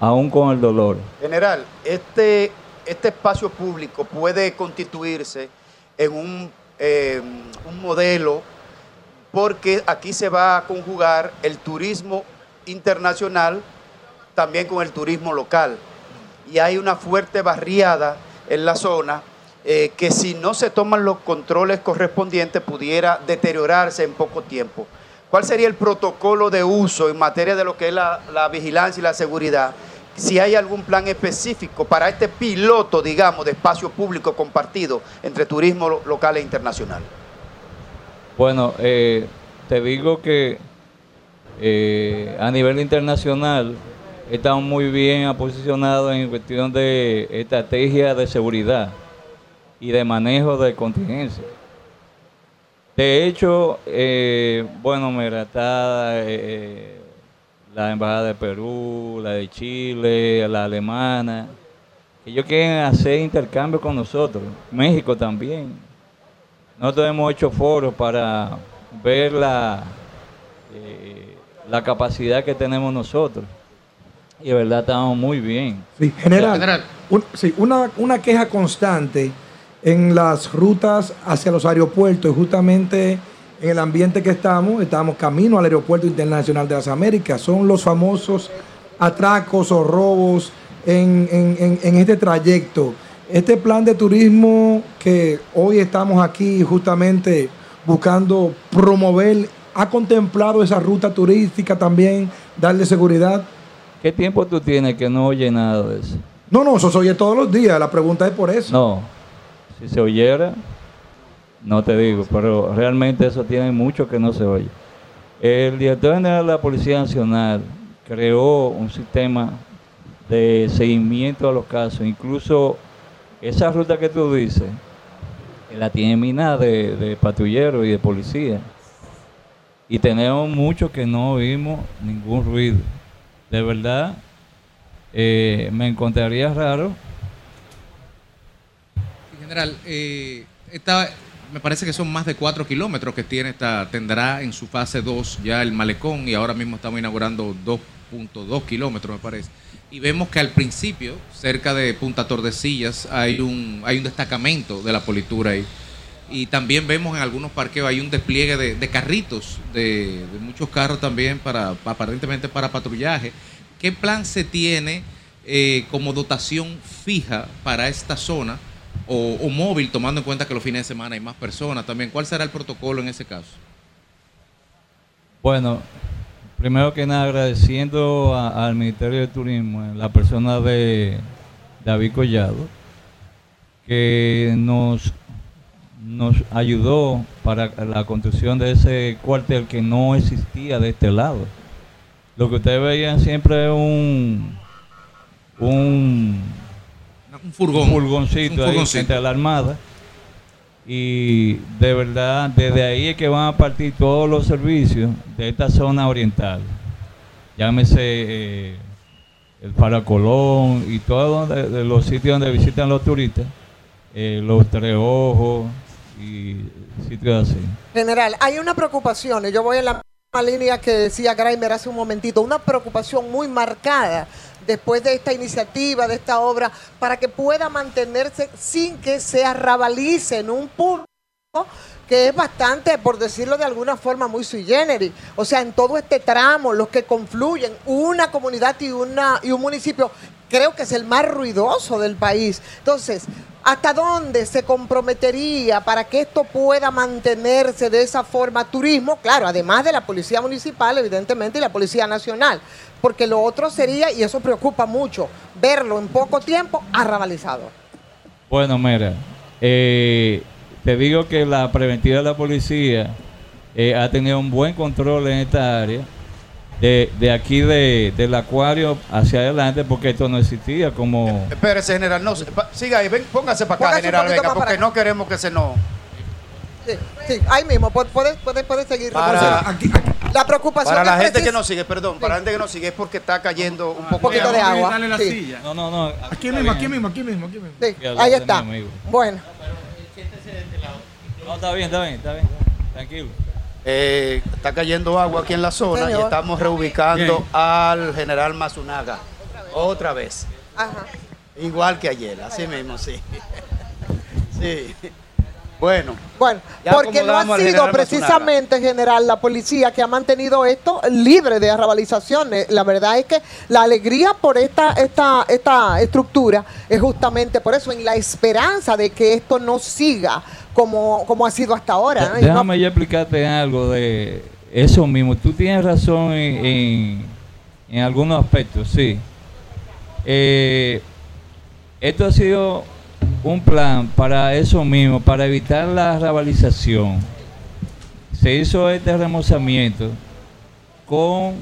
aún con el dolor. General, este, este espacio público puede constituirse en un, eh, un modelo porque aquí se va a conjugar el turismo internacional también con el turismo local. Y hay una fuerte barriada en la zona eh, que si no se toman los controles correspondientes pudiera deteriorarse en poco tiempo. ¿Cuál sería el protocolo de uso en materia de lo que es la, la vigilancia y la seguridad si hay algún plan específico para este piloto, digamos, de espacio público compartido entre turismo lo- local e internacional. Bueno, eh, te digo que eh, a nivel internacional estamos muy bien posicionados en cuestión de estrategia de seguridad y de manejo de contingencia. De hecho, eh, bueno, mira, está eh, la Embajada de Perú, la de Chile, la alemana, que ellos quieren hacer intercambio con nosotros. México también. Nosotros hemos hecho foros para ver la, eh, la capacidad que tenemos nosotros. Y de verdad estamos muy bien. Sí, general, General. un- sí, una, una queja constante en las rutas hacia los aeropuertos y justamente en el ambiente que estamos, estamos camino al Aeropuerto Internacional de las Américas, son los famosos atracos o robos en, en- en- en este trayecto. Este plan de turismo que hoy estamos aquí justamente buscando promover, ¿ha contemplado esa ruta turística también, darle seguridad? ¿Qué tiempo tú tienes que no oye nada de eso? No, no, eso se oye todos los días. La pregunta es por eso. No, si se oyera, no te digo, pero realmente eso tiene mucho que no se oye. El director general de la Policía Nacional creó un sistema de seguimiento a los casos, incluso esa ruta que tú dices, la tiene minada de, de patrulleros y de policía. Y tenemos mucho que no oímos ningún ruido. De verdad, eh, me encontraría raro General, eh, esta, me parece que son más de 4 kilómetros que tiene esta, tendrá en su fase 2 ya el malecón y ahora mismo estamos inaugurando 2.2 kilómetros, me parece. Y vemos que al principio, cerca de Punta Tordesillas, hay un, hay un destacamento de la politura ahí. Y también vemos en algunos parqueos hay un despliegue de, carritos, de, de muchos carros también para aparentemente para patrullaje. ¿Qué plan se tiene eh, como dotación fija para esta zona o, o móvil, tomando en cuenta que los fines de semana hay más personas también? ¿Cuál será el protocolo en ese caso? Bueno, primero que nada agradeciendo al Ministerio de Turismo, en la persona de David Collado, que nos, nos ayudó para la construcción de ese cuartel que no existía de este lado. Lo que ustedes veían siempre es un, un Un furgón. furgoncito Un ahí furgoncito. frente a la Armada. Y de verdad, desde ahí es que van a partir todos los servicios de esta zona oriental. Llámese eh, el Paracolón y todos donde- de los sitios donde visitan los turistas, eh, los Tres Ojos y sitios así. General, hay una preocupación, y yo voy en la misma línea que decía Graimer hace un momentito, una preocupación muy marcada después de esta iniciativa, de esta obra, para que pueda mantenerse sin que se arrabalice en un punto que es bastante, por decirlo de alguna forma, muy sui generis. O sea, en todo este tramo, los que confluyen, una comunidad y, una, y un municipio, creo que es el más ruidoso del país. Entonces, ¿hasta dónde se comprometería para que esto pueda mantenerse de esa forma? Turismo, claro, además de la Policía Municipal, evidentemente, y la Policía Nacional. Porque lo otro sería, y eso preocupa mucho, verlo en poco tiempo arrabalizado. Bueno, mira, eh, te digo que la preventiva de la policía eh, ha tenido un buen control en esta área, de, de aquí de, del acuario hacia adelante, porque esto no existía como... Espérese, general, no, siga ahí, ven, póngase para acá, Póngase general, venga, porque acá. no queremos que se nos... Sí, sí, ahí mismo, pu- puedes, puedes, puedes seguir. Para- Aquí, aquí- la preocupación Para la gente que nos sigue, perdón, para la gente que nos sigue es porque está cayendo un poco poquito de agua. Dale la Sí. silla. No, no, no. aquí está mismo, aquí mismo, aquí mismo, aquí mismo. Sí, Y al lado ahí de está. mi amigo. Bueno, No, está bien, está bien, está bien. Tranquilo. Eh, está cayendo agua aquí en la zona y estamos reubicando Bien. al general Mazunaga. Otra vez. ajá. Igual que ayer, así mismo, sí. Sí. Bueno, Bueno, porque no ha sido precisamente, general, la policía que ha mantenido esto libre de arrabalizaciones. La verdad es que la alegría por esta, esta, esta estructura es justamente por eso, en la esperanza de que esto no siga como, como ha sido hasta ahora. ¿no? Y no- Déjame yo explicarte algo de eso mismo. Tú tienes razón en, en, en algunos aspectos, sí. Eh, esto ha sido un plan para eso mismo, para evitar la rabalización. Se hizo este remozamiento con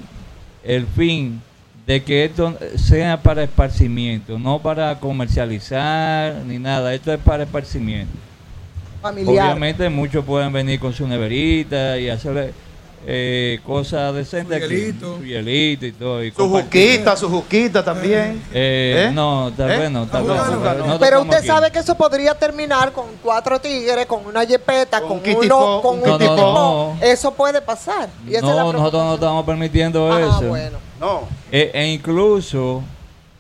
el fin de que esto sea para esparcimiento, no para comercializar ni nada. Esto es para esparcimiento. Familiar. Obviamente muchos pueden venir con su neverita y hacer eh, cosas decentes Su aquí. hielito. Su hielito y todo. y Su compartir. juquita, su juquita también. Eh, ¿Eh? No, tal ¿Eh? vez no. Tal vez no, no, no, Pero usted aquí. sabe que eso podría terminar con cuatro tigres, con una jepeta, Con con, un kitty uno, con un un kitty kitty po. po. Eso puede pasar. Y esa es la No, nosotros no estamos permitiendo Ah, eso. bueno. No. Eh, e incluso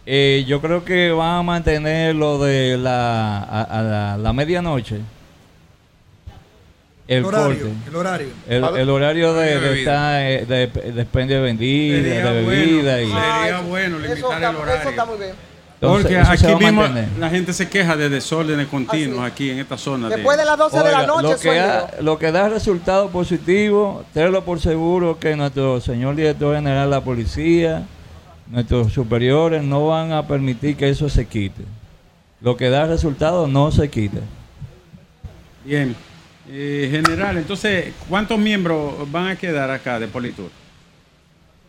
eh, yo creo que van a mantener lo de la, a, a la, la medianoche. El, horario. corte. El horario. El, horario de, De de, eh, de, de expendio de vendida, Sería de bebida. bueno, y, sería bueno eso limitar está- el horario. Eso está muy bien. Porque aquí mismo la gente se queja de desórdenes continuos Así. aquí en esta zona. de- Después de las 12 de la noche, lo, que ha- lo que da resultado positivo, tenlo por seguro que nuestro señor director general de la policía, nuestros superiores no van a permitir que eso se quite. Lo que da resultado no se quita. Bien. Eh, general, entonces, ¿cuántos miembros van a quedar acá de Politur?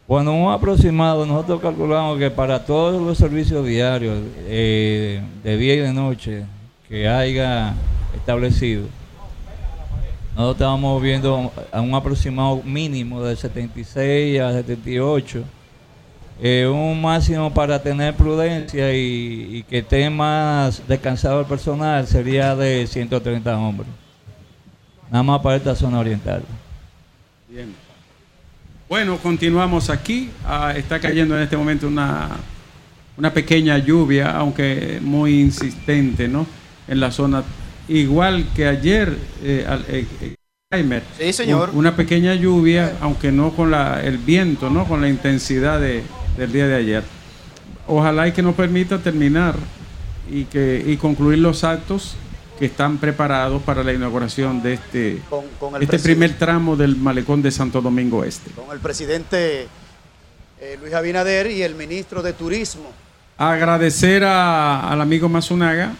Bueno, un aproximado, nosotros calculamos que para todos los servicios diarios eh, de día y de noche que haya establecido, nosotros estamos viendo a un aproximado mínimo de 76 a 78, eh, un máximo para tener prudencia y, y que esté más descansado el personal sería de 130 hombres, nada más para esta zona oriental. Bien. Bueno, continuamos aquí. Ah, está cayendo en este momento una, una pequeña lluvia, aunque muy insistente, ¿no? En la zona. Igual que ayer, eh, al- eh, eh, Sí, señor. un- una pequeña lluvia, aunque no con la, el viento, ¿no? Con la intensidad de- del día de ayer. Ojalá y que nos permita terminar y, que, y concluir los actos que están preparados para la inauguración de este, Con, con el este primer tramo del malecón de Santo Domingo Este. con el presidente eh, Luis Abinader y el ministro de Turismo. Agradecer a- al amigo Mazunaga.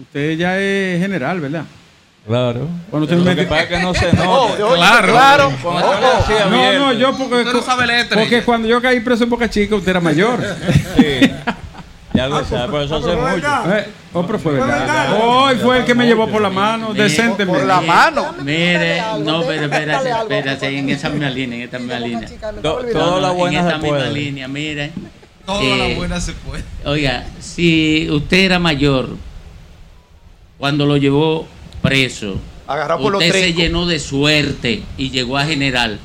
Usted ya es general, ¿verdad? Claro. Cuando usted me que mete- pasa es que no se Oh, nota. Claro. claro. Cuando Oh, oh. decías No, no, yo porque, Usted no sabe letra. porque cuando yo caí preso en Boca Chica, usted era mayor. Sí. Ya lo sabe, por eso hace mucho. Eh, oh, pero fue verdad. Hoy fue el que me llevó por la mano, decentemente. por la mano. Mire, no, pero espérate, espérate, en esa misma línea, en esta misma línea. Chica, me To- está olvidando. todo- Todas las en buenas esta se misma pueden. línea, mire. Todas Eh, las buenas se pueden. Oiga, si usted era mayor cuando lo llevó preso, Agarrado por los usted se llenó de suerte y llegó a general.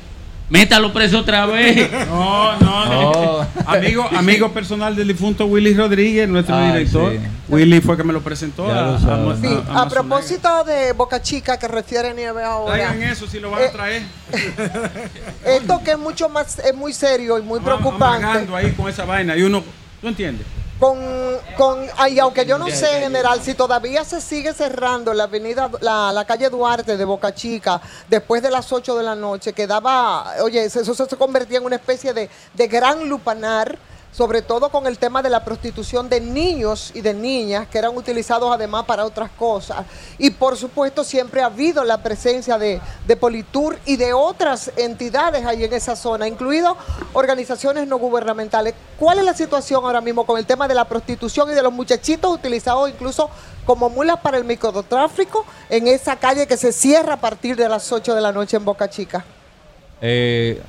Métalo preso otra vez. No, no, no. Amigo, amigo personal del difunto Willy Rodríguez, nuestro Ay, director. sí. Willy fue que me lo presentó. Ya a, Sí, propósito de Boca Chica que refiere Nieve ahora, Traigan eso si lo van a Eh, traer. esto que es mucho más, es muy serio y muy preocupante. Ahí con esa vaina. Y uno, ¿tú entiendes? Con, con, ay, aunque yo no sé, general, si todavía se sigue cerrando la avenida, la, la calle Duarte de Boca Chica después de las 8 de la noche, quedaba, oye, eso, eso se convertía en una especie de, de gran lupanar, sobre todo con el tema de la prostitución de niños y de niñas, que eran utilizados además para otras cosas. Y por supuesto siempre ha habido la presencia de, de Politur y de otras entidades ahí en esa zona, incluido organizaciones no gubernamentales. ¿Cuál es la situación ahora mismo con el tema de la prostitución y de los muchachitos utilizados incluso como mulas para el microtráfico en esa calle que se cierra a partir de las 8 de la noche en Boca Chica? Eh,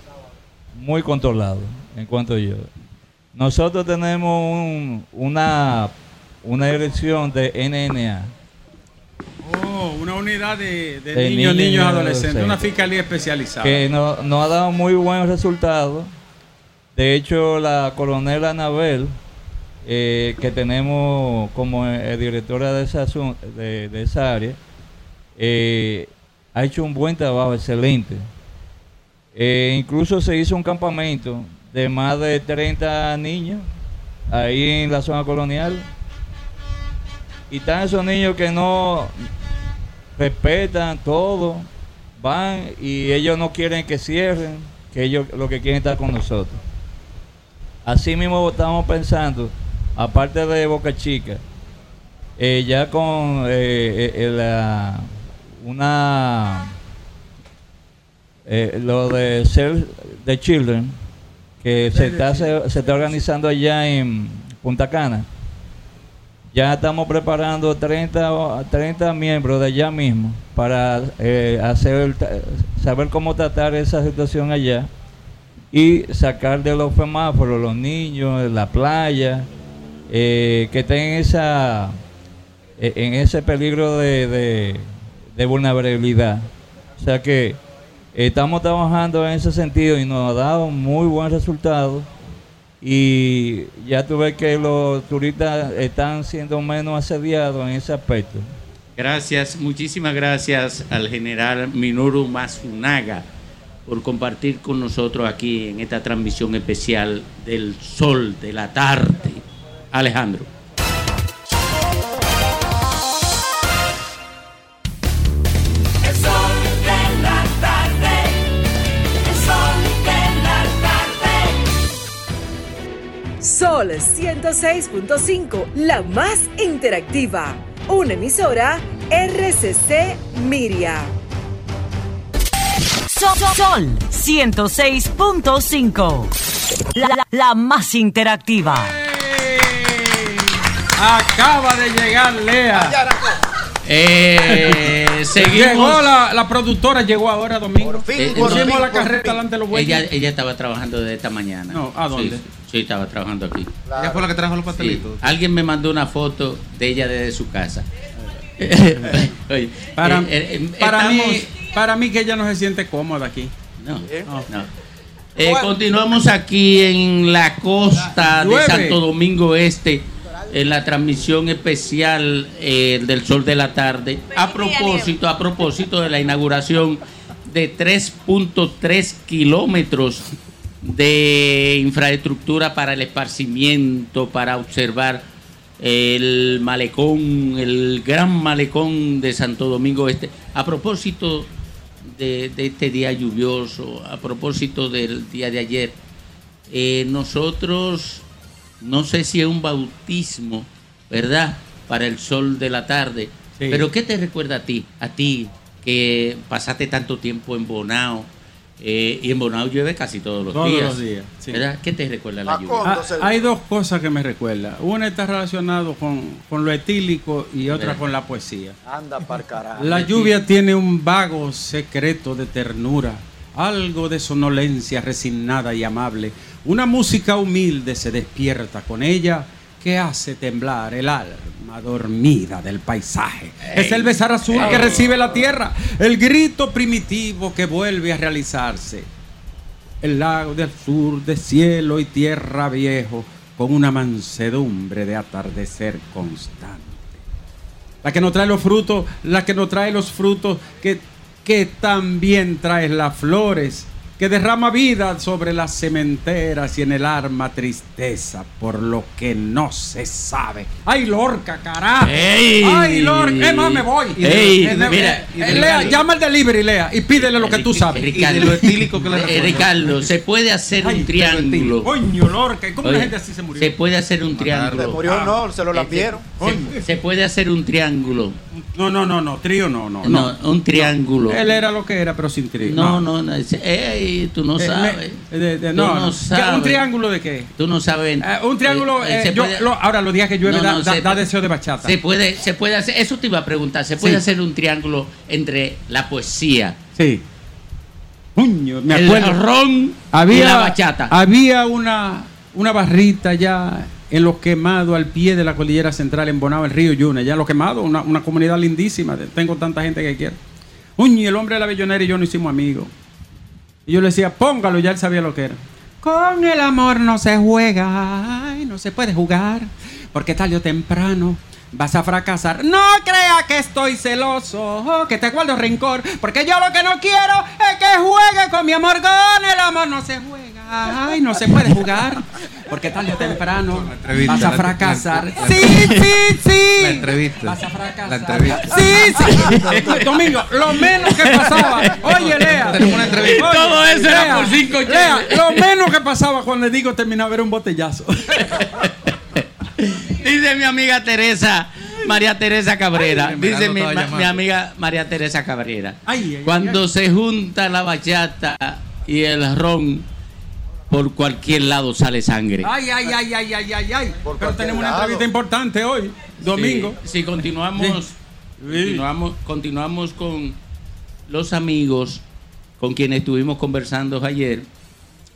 muy controlado, en cuanto yo. Nosotros tenemos un- una, una dirección de NNA. Oh, una unidad de, de De niños, niños niños, y adolescentes. adolescentes. Una fiscalía especializada. que nos no ha dado muy buenos resultados. De hecho, la coronel Anabel, eh, que tenemos como eh, directora de esa, de esa área, eh, ha hecho un buen trabajo, excelente. Eh, incluso se hizo un campamento de más de 30 niños ahí en la zona colonial. Y están esos niños que no respetan todo, van y ellos no quieren que cierren, que ellos lo que quieren es estar con nosotros. Así mismo estamos pensando aparte de Boca Chica, eh, ya con eh, eh, la- una eh, lo de Save the Children que se está se, se está organizando allá en Punta Cana. Ya estamos preparando 30, o- 30 miembros de allá mismo para eh, hacer saber cómo tratar esa situación allá y sacar de los semáforos los niños, la playa, eh, que estén en, esa, eh, en ese peligro de, de- de vulnerabilidad. O sea que estamos trabajando en ese sentido y nos ha dado muy buen resultado. Y ya tú ves que los turistas están siendo menos asediados en ese aspecto. Gracias, muchísimas gracias al general Minoru Matsunaga por compartir con nosotros aquí en esta transmisión especial del sol de la tarde. Alejandro. Sol 106.5, la más interactiva. Una emisora RCC Miria. Sol, Sol 106.5. La, la- la más interactiva. Acaba de llegar Lea. Eh, seguimos. Llegó la, la productora, llegó ahora domingo. Eh, Pusimos no, la carreta delante de los bueyes. Ella, ella estaba trabajando de esta mañana. No, ¿a dónde? Sí, sí, estaba trabajando aquí. Ella fue la que trajo los Sí. pastelitos. Alguien me mandó una foto de ella desde su casa. Oye, Para, eh, eh, para, mí, para mí que ella no se siente cómoda aquí. No, no. Eh, continuamos aquí en la costa de. Santo Domingo Este, en la transmisión especial eh, del Sol de la Tarde. A propósito, a propósito de la inauguración de 3.3 kilómetros de infraestructura para el esparcimiento, para observar el malecón, el gran malecón de Santo Domingo Este. A propósito de, de este día lluvioso, a propósito del día de ayer, eh, nosotros, no sé si es un bautismo, ¿verdad? Para el sol de la tarde. Sí. Pero ¿qué te recuerda a ti? A ti que pasaste tanto tiempo en Bonao. eh, y en Bonao llueve casi todos los Todos días. los días, sí. ¿verdad? ¿Qué te recuerda la lluvia? Ah, hay dos cosas que me recuerda. Una está relacionada con, con lo etílico y otra con la poesía. Anda carajo. La lluvia tiene un vago secreto de ternura, algo de sonolencia resignada y amable. Una música humilde se despierta con ella que hace temblar el alma dormida del paisaje. Es el besar azul que recibe la tierra, el grito primitivo que vuelve a realizarse. El lago del sur de cielo y tierra viejo con una mansedumbre de atardecer constante la que nos trae los frutos, la que nos trae los frutos, que, que también trae las flores, que derrama vida sobre las cementeras y en el arma tristeza por lo que no se sabe. ¡Ay, Lorca, carajo! ¡Ey! ¡Ay, Lorca! Es más, me voy. ¡Ey! Eh, Mira, eh, Lea, llama al delivery, Lea, y pídele lo que tú sabes. Ricardo, Eh, Ricardo, se puede hacer un triángulo. Coño, Lorca, ¿y cómo Oye, la gente así se murió? Se puede hacer un Se triángulo. murió, no, se lo lambieron. Se, se puede hacer un triángulo. No, no, no, no, trío no, no. No, un triángulo. Él era lo que era, pero sin trío. No, no, no. ey, tú no Eh, sabes. me- de- de- Tú no, no no. ¿Qué- sabes. ¿Un triángulo de qué? Tú no sabes. Eh, un triángulo, Eh, eh, se yo- puede- lo- ahora los días que llueve da, deseo de bachata. Se puede, se puede hacer, eso te iba a preguntar, se puede Sí. hacer un triángulo entre la poesía, Sí. Puño, me el acuerdo. ron y la bachata. Había una, una barrita ya en los quemados al pie de la cordillera central en Bonao, el río Yuna. Ya en los quemados, una, comunidad lindísima. Tengo tanta gente que quiero. Uño, y el hombre de la bellonera y yo no hicimos amigos. Y yo le decía, póngalo, ya él sabía lo que era. Con el amor no se juega, no se puede jugar, porque tarde o temprano vas a fracasar. No crea que estoy celoso, que te guardo rencor, porque yo lo que no quiero es que juegue con mi amor. Con el amor no se juega, ay, no se puede jugar, porque tarde o temprano vas a fracasar. la- la- Sí, sí, sí. La entrevista. Vas a fracasar. La entrevista. Sí, sí. Domingo, lo menos que pasaba. Oye, Lea. Tenemos una entrevista. Oye, Todo eso era Lea, por cinco Lea, cheles. lo menos que pasaba cuando le digo terminaba era un botellazo. Dice mi amiga Teresa, María Teresa Cabrera. Ay, dice mi, ma- amiga María Teresa Cabrera. Ay, ay, Cuando ay. se junta la bachata y el ron, por cualquier lado sale sangre. Ay, ay, ay, ay, ay, ay, ay. Por Pero tenemos una entrevista importante hoy, domingo. Sí, sí, continuamos, continuamos, continuamos con los amigos con quienes estuvimos conversando ayer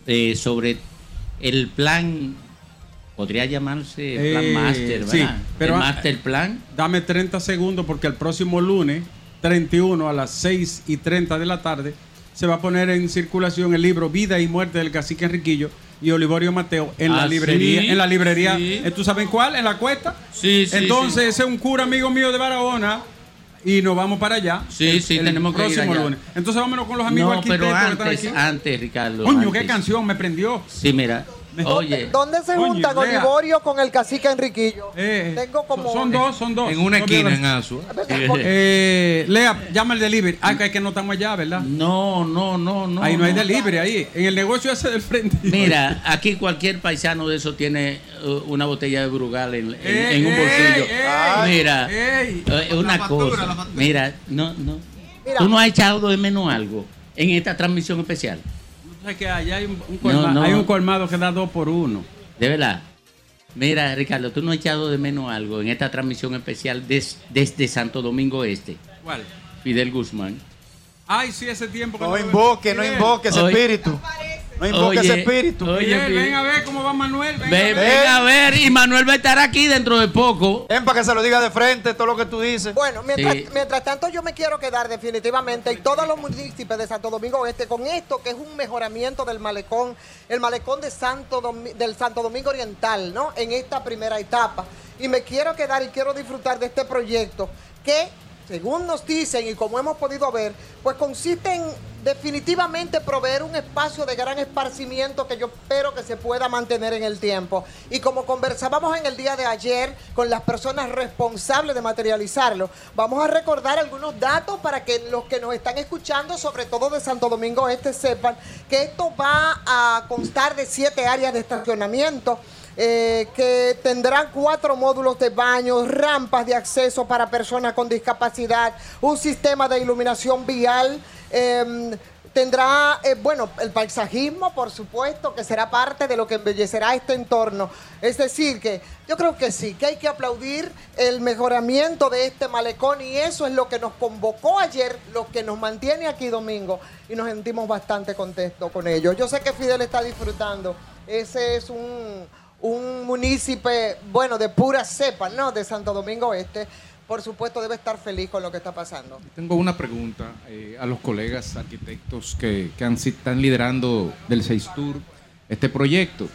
eh, sobre el plan, podría llamarse plan Eh, master, sí, ¿verdad? pero, ah, master plan. Dame 30 segundos porque el próximo lunes, 31 a las 6 y 30 de la tarde, se va a poner en circulación el libro Vida y Muerte del Cacique Enriquillo y Olivorio Mateo en la Ah, librería. sí, en la librería. sí. eh, ¿Tú sabes cuál? En la cuesta. Sí, sí, Entonces, sí. ese es un cura amigo mío de Barahona. Y nos vamos para allá. Sí, el- sí, el tenemos que ir próximo allá. lunes. Entonces vámonos con los amigos No, arquitectos pero que están antes, aquí. antes, Ricardo. Coño, qué canción me prendió. Sí, mira. Oye, ¿Dónde se juntan Lea. Olivorio con el cacique Enriquillo? Eh, Tengo como... Son dos, son dos. En una No esquina en Asua. Eh, Lea, llama al delivery. Ah, que es que no estamos allá, ¿verdad? no, no, no, no. ahí no, hay delivery, ahí. En el negocio ese del frente. Mira, aquí cualquier paisano de eso tiene uh, una botella de Brugal en, en- Ey, en un bolsillo. ey, Mira, ey. eh, una factura, cosa. factura. Mira, no, no. Mira. Tú no has echado de menos algo en esta transmisión especial. Que allá hay un, un colma- No, no. hay un colmado que da dos por uno. De verdad. Mira, Ricardo, tú no has echado de menos algo en esta transmisión especial des- desde Santo Domingo Este. ¿Cuál? Fidel Guzmán. Ay, sí, ese tiempo. que No veo. invoque, no invoque ese espíritu. No invoque Oye, ese espíritu. oye. Ven a ver cómo va Manuel. Ven, Ven, a ver. ven a ver, y Manuel va a estar aquí dentro de poco. Ven para que se lo diga de frente todo lo que tú dices. Bueno, mientras, Sí. mientras tanto yo me quiero quedar definitivamente y todos los municipios de Santo Domingo Oeste con esto que es un mejoramiento del malecón, el malecón de Santo Domi- del Santo Domingo Oriental, ¿no? En esta primera etapa. Y me quiero quedar y quiero disfrutar de este proyecto que, según nos dicen y como hemos podido ver, pues consiste en definitivamente proveer un espacio de gran esparcimiento que yo espero que se pueda mantener en el tiempo. Y como conversábamos en el día de ayer con las personas responsables de materializarlo, vamos a recordar algunos datos para que los que nos están escuchando, sobre todo de Santo Domingo Este, sepan que esto va a constar de siete áreas de estacionamiento. Eh, que tendrán cuatro módulos de baño, rampas de acceso para personas con discapacidad, un sistema de iluminación vial, em, tendrá, eh, bueno, el paisajismo, por supuesto, que será parte de lo que embellecerá este entorno. Es decir, que yo creo que sí, que hay que aplaudir el mejoramiento de este malecón y eso es lo que nos convocó ayer, lo que nos mantiene aquí domingo y nos sentimos bastante contentos con ello. Yo sé que Fidel está disfrutando. Ese es un, un municipio, bueno, de pura cepa, ¿no? De Santo Domingo Este. Por supuesto, debe estar feliz con lo que está pasando. Tengo una pregunta eh, a los colegas arquitectos que, han- están liderando del Tour este proyecto.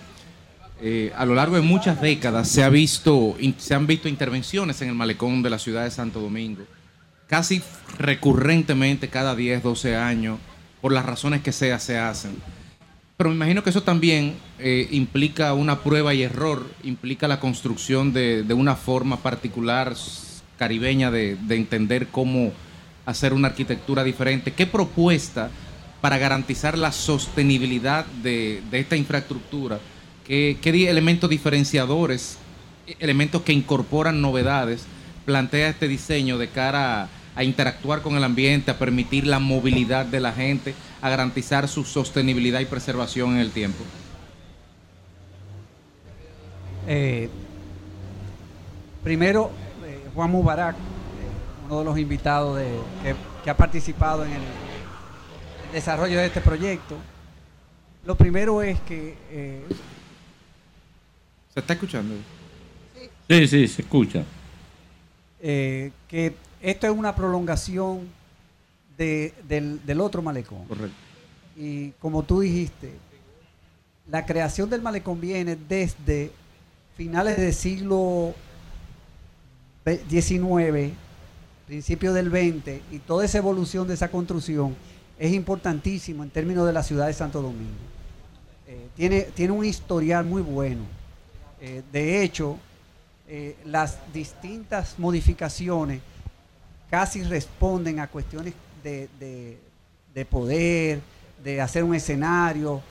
Eh, a lo largo de muchas décadas se, ha visto, se han visto intervenciones en el malecón de la ciudad de Santo Domingo, casi recurrentemente cada 10, 12 años, por las razones que sea, se hacen. Pero me imagino que eso también eh, implica una prueba y error, implica la construcción de, de una forma particular caribeña de, de entender cómo hacer una arquitectura diferente. ¿Qué propuesta para garantizar la sostenibilidad de, de esta infraestructura? ¿Qué, qué elementos diferenciadores, e- elementos que incorporan novedades, plantea este diseño de cara a, a interactuar con el ambiente, a permitir la movilidad de la gente, a garantizar su sostenibilidad y preservación en el tiempo? Eh, primero, eh, Juan Mubarak, eh, uno de los invitados de- que, que ha participado en el desarrollo de este proyecto. Lo primero es que eh, ¿Se está escuchando? Sí, sí, se escucha. eh, que esto es una prolongación de- del, del otro malecón. Correcto. Y como tú dijiste, la creación del malecón viene desde finales del siglo XIX, principios del XX, y toda esa evolución de esa construcción es importantísimo en términos de la ciudad de Santo Domingo. Eh, tiene, tiene un historial muy bueno. Eh, de hecho, eh, las distintas modificaciones casi responden a cuestiones de, de- de poder, de hacer un escenario.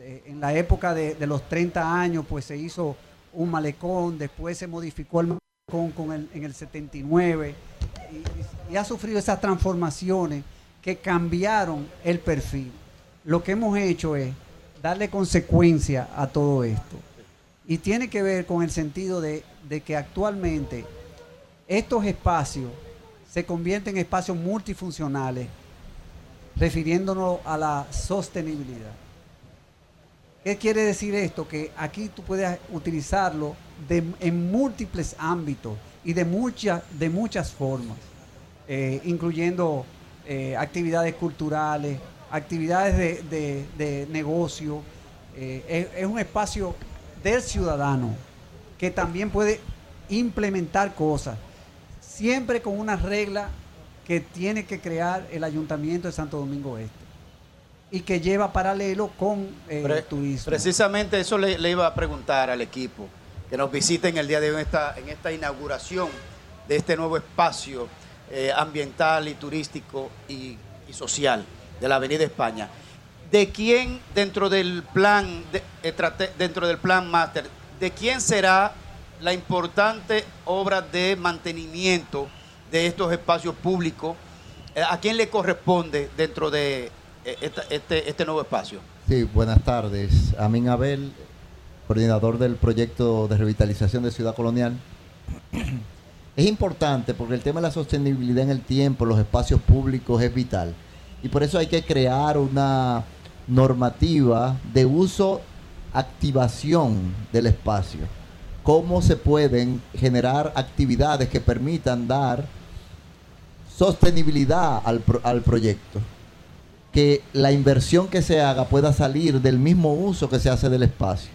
Eh, En la época de, de los 30 años, pues se hizo un malecón, después se modificó el malecón con el- en el 79 y, y ha sufrido esas transformaciones que cambiaron el perfil. Lo que hemos hecho es darle consecuencia a todo esto. Y tiene que ver con el sentido de, de que actualmente estos espacios se convierten en espacios multifuncionales, refiriéndonos a la sostenibilidad. ¿Qué quiere decir esto? Que aquí tú puedes utilizarlo en múltiples ámbitos y de, muchas de muchas formas, eh, incluyendo eh, actividades culturales, actividades de, de- negocio. eh, es un espacio del ciudadano que también puede implementar cosas, siempre con una regla que tiene que crear el Ayuntamiento de Santo Domingo Este y que lleva paralelo con eh, Pre- turismo. Precisamente eso le, le iba a preguntar al equipo, que nos visiten el día de hoy en esta, en esta inauguración de este nuevo espacio eh, ambiental y turístico y, y social de la Avenida España. ¿De quién dentro del plan, de- dentro del plan máster, de quién será la importante obra de mantenimiento de estos espacios públicos? Eh, ¿A quién le corresponde dentro de eh, este, este nuevo espacio? Sí, buenas tardes. Amin Abel, coordinador del proyecto de revitalización de Ciudad Colonial. Es importante porque el tema de la sostenibilidad en el tiempo, los espacios públicos es vital. Y por eso hay que crear una normativa de uso, activación del espacio. Cómo se pueden generar actividades que permitan dar sostenibilidad al, al proyecto que la inversión que se haga pueda salir del mismo uso que se hace del espacio.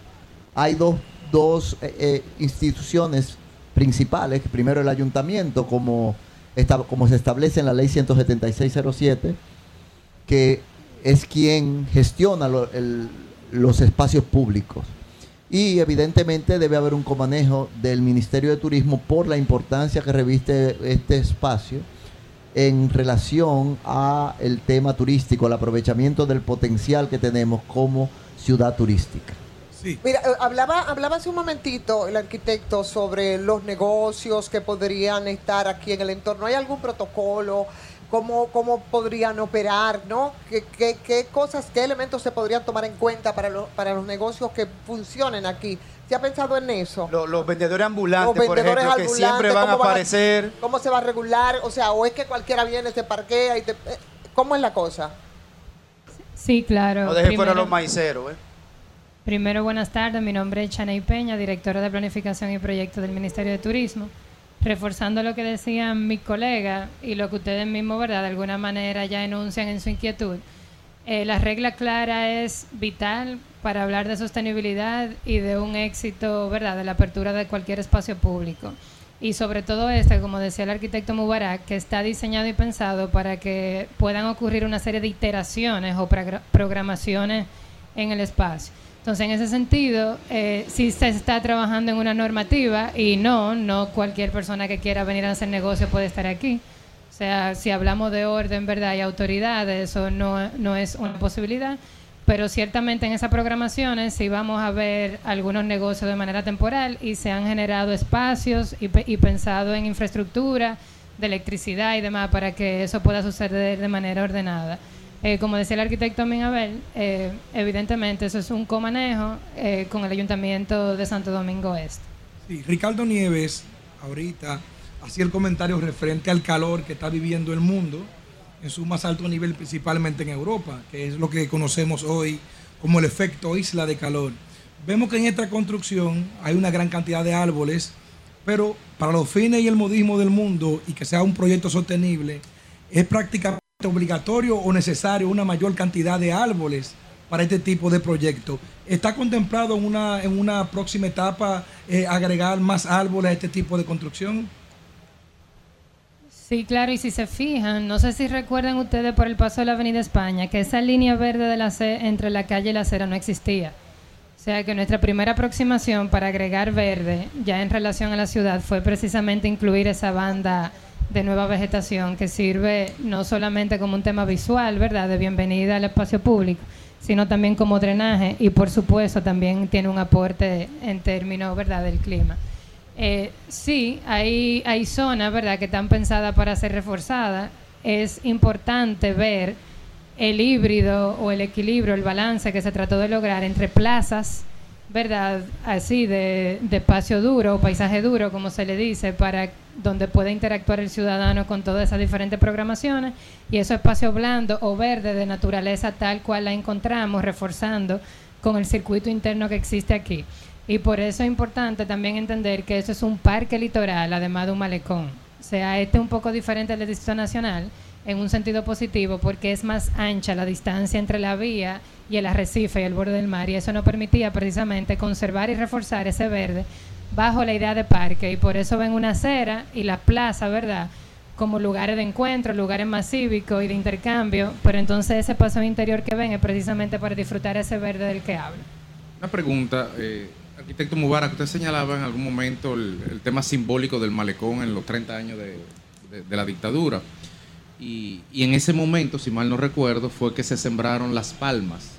Hay dos, dos, eh, eh, instituciones principales, primero el ayuntamiento, como, esta- como se establece en la ley 17607, que es quien gestiona los espacios públicos. Y evidentemente debe haber un comanejo del Ministerio de Turismo por la importancia que reviste este espacio en relación a el tema turístico, el aprovechamiento del potencial que tenemos como ciudad turística. Mira, eh, hablaba, hablaba hace un momentito el arquitecto sobre los negocios que podrían estar aquí en el entorno. ¿Hay algún protocolo? ¿Cómo, cómo podrían operar? ¿no? ¿Qué, qué, qué cosas, qué elementos se podrían tomar en cuenta para, los para los negocios que funcionen aquí? ¿Se ha pensado en eso? Los, los vendedores ambulantes, Los por ejemplo, que siempre van a ¿cómo van a- aparecer. ¿Cómo se va a regular? O sea, o es que cualquiera viene, se parquea y te... eh, ¿Cómo es la cosa? Sí, claro. No deje fuera los maiceros. ¿eh? Primero, buenas tardes. Mi nombre es Chaney Peña, directora de Planificación y Proyectos del Ministerio de Turismo. Reforzando lo que decían mis colegas y lo que ustedes mismos, ¿verdad? De alguna manera ya enuncian en su inquietud. Eh, la regla clara es vital para hablar de sostenibilidad y de un éxito, ¿verdad?, de la apertura de cualquier espacio público. Y sobre todo este, como decía el arquitecto Mubarak, que está diseñado y pensado para que puedan ocurrir una serie de iteraciones o progra- programaciones en el espacio. Entonces, en ese sentido, eh, sí se está trabajando en una normativa y no, no cualquier persona que quiera venir a hacer negocio puede estar aquí. O sea, si hablamos de orden, ¿verdad? Y autoridades, eso no, no es una posibilidad. Pero ciertamente en esas programaciones sí vamos a ver algunos negocios de manera temporal y se han generado espacios y, y pensado en infraestructura de electricidad y demás para que eso pueda suceder de manera ordenada. Eh, como decía el arquitecto Minabel, eh, evidentemente eso es un comanejo eh, con el Ayuntamiento de Santo Domingo Este. Sí, Ricardo Nieves ahorita hacía el comentario referente al calor que está viviendo el mundo en su más alto nivel, principalmente en Europa, que es lo que conocemos hoy como el efecto isla de calor. Vemos que en esta construcción hay una gran cantidad de árboles, pero para los fines y el modismo del mundo y que sea un proyecto sostenible, es prácticamente obligatorio o necesario una mayor cantidad de árboles para este tipo de proyecto. ¿Está contemplado en una, en una próxima etapa eh, agregar más árboles a este tipo de construcción? Sí, claro, y si se fijan, no sé si recuerdan ustedes por el paso de la Avenida España, que esa línea verde de la ce- entre la calle y la acera no existía. O sea que nuestra primera aproximación para agregar verde, ya en relación a la ciudad, fue precisamente incluir esa banda de nueva vegetación que sirve no solamente como un tema visual, ¿verdad?, de bienvenida al espacio público, sino también como drenaje y por supuesto también tiene un aporte en términos ¿verdad? del clima. Eh, sí, hay, hay zonas ¿verdad? que están pensadas para ser reforzadas. Es importante ver el híbrido o el equilibrio, el balance que se trató de lograr entre plazas, ¿verdad? Así de, espacio duro o paisaje duro, como se le dice, para donde pueda interactuar el ciudadano con todas esas diferentes programaciones y esos espacios blando o verde de naturaleza tal cual la encontramos, reforzando con el circuito interno que existe aquí. Y por eso es importante también entender que eso es un parque litoral, además de un malecón. O sea, este es un poco diferente del Distrito Nacional en un sentido positivo porque es más ancha la distancia entre la vía y el arrecife y el borde del mar y eso nos permitía precisamente conservar y reforzar ese verde bajo la idea de parque y por eso ven una acera y la plaza, ¿verdad? Como lugares de encuentro, lugares más cívicos y de intercambio, pero entonces ese paso interior que ven es precisamente para disfrutar ese verde del que hablo. Una pregunta, eh, arquitecto Mubarak, usted señalaba en algún momento el, tema simbólico del malecón en los 30 años de- de la dictadura. Y, en ese momento, si mal no recuerdo, fue que se sembraron las palmas.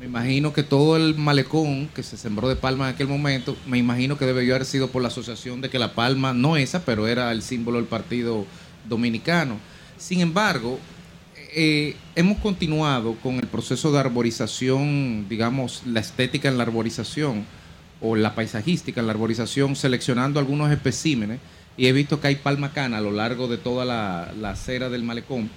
Me imagino que todo el malecón que se sembró de palmas en aquel momento, me imagino que debió haber sido por la asociación de que la palma, no esa, pero era el símbolo del Partido Dominicano. Sin embargo, eh, hemos continuado con el proceso de arborización, digamos, la estética en la arborización o la paisajística en la arborización, seleccionando algunos especímenes y he visto que hay palma cana a lo largo de toda la, la acera del malecón.